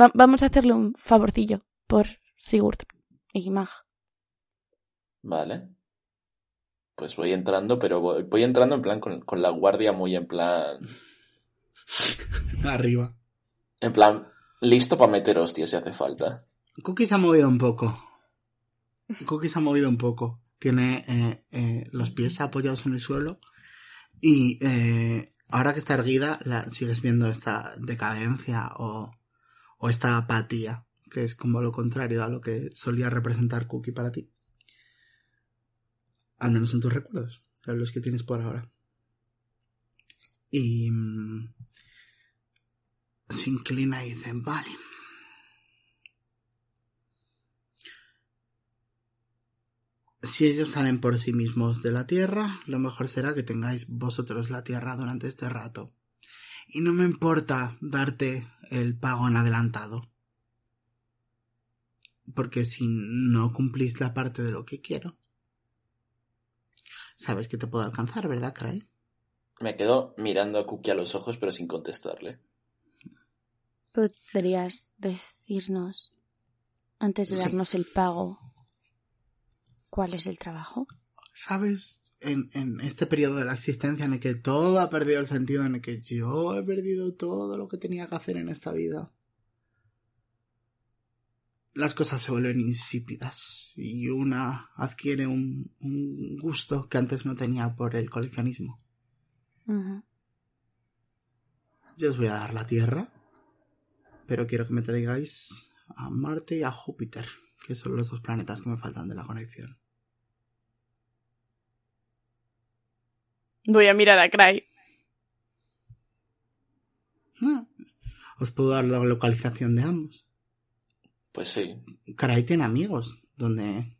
Va- vamos a hacerle un favorcillo por Sigurd y Mag. Vale. Pues voy entrando, pero voy, voy entrando en plan con, con la guardia muy en plan... Arriba. En plan, listo para meter hostias si hace falta. Cookie se ha movido un poco. Cookie se ha movido un poco. Tiene eh, eh, los pies apoyados en el suelo. Y eh, ahora que está erguida, la, sigues viendo esta decadencia o, esta apatía, que es como lo contrario a lo que solía representar Cookie para ti. Al menos en tus recuerdos, en los que tienes por ahora. Y mm, se inclina y dice, vale. Si ellos salen por sí mismos de la Tierra, lo mejor será que tengáis vosotros la Tierra durante este rato. Y no me importa darte el pago en adelantado. Porque si no cumplís la parte de lo que quiero, sabes que te puedo alcanzar, ¿verdad, Cray? Me quedo mirando a Cookie a los ojos, pero sin contestarle. ¿Podrías decirnos Antes de Sí. darnos el pago, ¿cuál es el trabajo? ¿Sabes? En, en este periodo de la existencia en el que todo ha perdido el sentido, en el que yo he perdido todo lo que tenía que hacer en esta vida, las cosas se vuelven insípidas y una adquiere un, un gusto que antes no tenía por el coleccionismo. Ujú. Yo os voy a dar la Tierra, pero quiero que me traigáis a Marte y a Júpiter, que son los dos planetas que me faltan de la conexión. Voy a mirar a Cry. Ah, Os puedo dar la localización de ambos. Pues sí. Caray tiene amigos donde,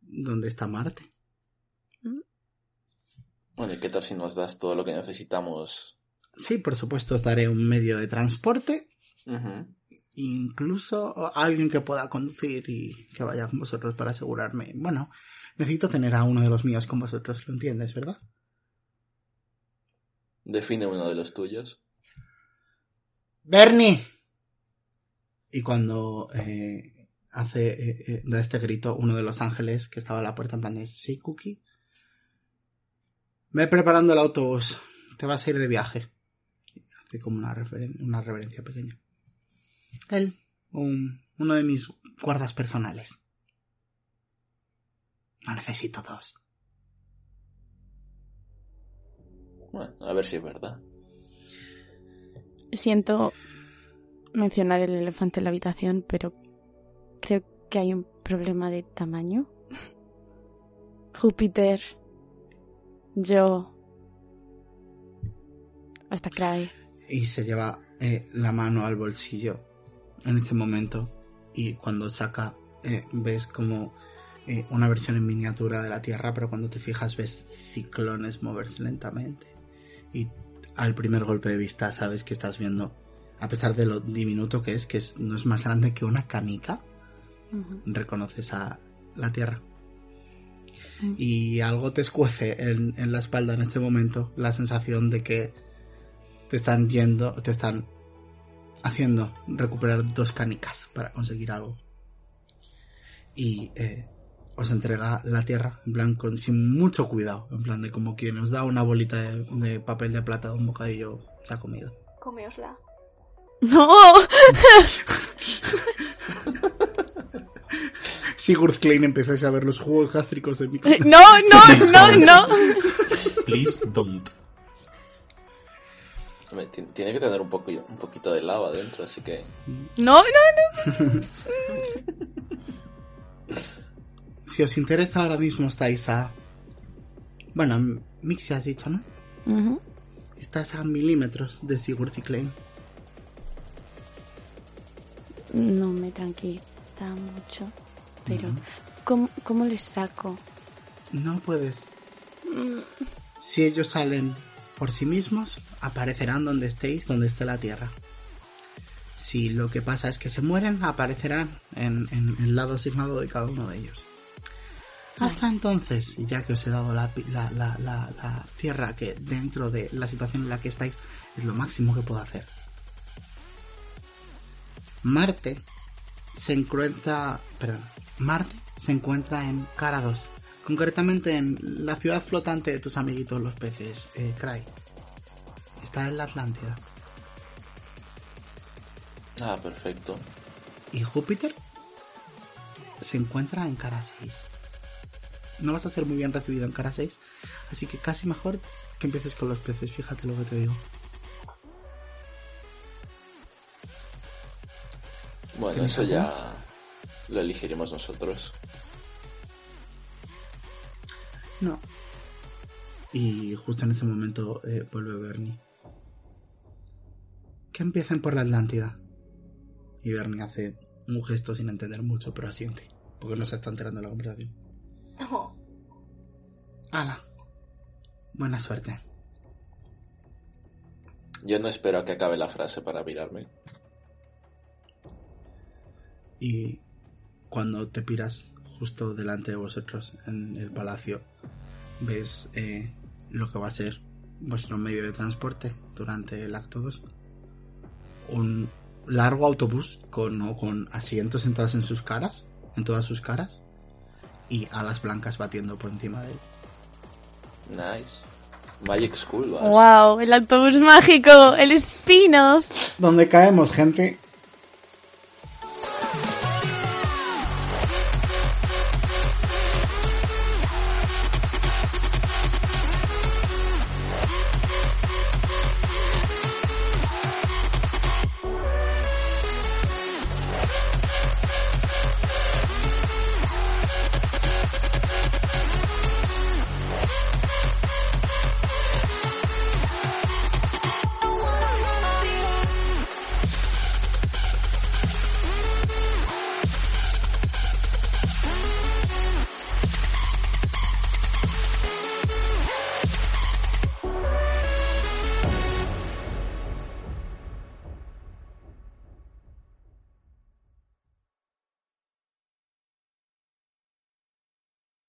donde está Marte. Bueno, ¿y qué tal si nos das todo lo que necesitamos? Sí, por supuesto, os daré un medio de transporte, Incluso alguien que pueda conducir y que vaya con vosotros para asegurarme. Bueno, necesito tener a uno de los míos con vosotros, lo entiendes, ¿verdad? Define uno de los tuyos. Bernie. Y cuando eh, hace eh, eh, da este grito uno de los ángeles que estaba a la puerta en plan de sí, Cookie. Ve preparando el autobús. Te vas a ir de viaje. Hace como una, referen- una reverencia pequeña. Él, un- uno de mis guardas personales. No necesito dos. Bueno, a ver si es verdad. Siento mencionar el elefante en la habitación, pero creo que hay un problema de tamaño. Júpiter, yo, hasta Cry. y se lleva eh, la mano al bolsillo en este momento y cuando saca eh, ves como eh, una versión en miniatura de la Tierra pero cuando te fijas ves ciclones moverse lentamente y al primer golpe de vista sabes que estás viendo a pesar de lo diminuto que es que es- no es más grande que una canica reconoces a la Tierra Mm. y algo te escuece en, en la espalda en este momento la sensación de que te están yendo, te están haciendo recuperar dos canicas para conseguir algo. Y eh, os entrega la tierra, en plan, con, sin mucho cuidado, en plan de como quien os da una bolita de, de papel de plata de un bocadillo de comida. Comeosla. ¡No! Sigurd Klein empezáis a ver los jugos gástricos de mi ¡No, no, no, no! Please don't. Tiene que tener un, poco, un poquito de lava dentro, así que... No, no, Si os interesa ahora mismo estáis a... Bueno, Mixi has dicho, ¿no? no. Estás a milímetros de Sigurd y Klein. No me tranquiliza mucho. Pero, ¿cómo, cómo les saco? No puedes. Si ellos salen por sí mismos, aparecerán donde estéis, donde esté la Tierra. Si lo que pasa es que se mueren, aparecerán en, en el lado asignado de cada uno de ellos. Hasta entonces, y ya que os he dado la, la, la, la, la Tierra, que dentro de la situación en la que estáis es lo máximo que puedo hacer. Marte se encuentra, perdón, Marte se encuentra en Carados, concretamente en la ciudad flotante de tus amiguitos los peces, eh, Cry. Está en la Atlántida. Ah, perfecto. Y Júpiter se encuentra en Cara 6. No vas a ser muy bien recibido en Cara 6, así que casi mejor que empieces con los peces, fíjate lo que te digo. Bueno, ¿Tienes eso ya más? lo elegiremos nosotros. No. Y justo en ese momento eh, vuelve Bernie. Que empiecen por la Atlántida. Y Bernie hace un gesto sin entender mucho, pero asiente. Porque no se está enterando de la conversación. No. ¡Hala! Buena suerte. Yo no espero a que acabe la frase para mirarme. Y cuando te piras justo delante de vosotros en el palacio, ves eh, lo que va a ser vuestro medio de transporte durante el acto 2. Un, largo autobús con, con asientos sentados en sus caras, en todas sus caras, y alas blancas batiendo por encima de él. Nice. Magic School, vas. Wow, el autobús mágico, el spin-off. Donde caemos, gente,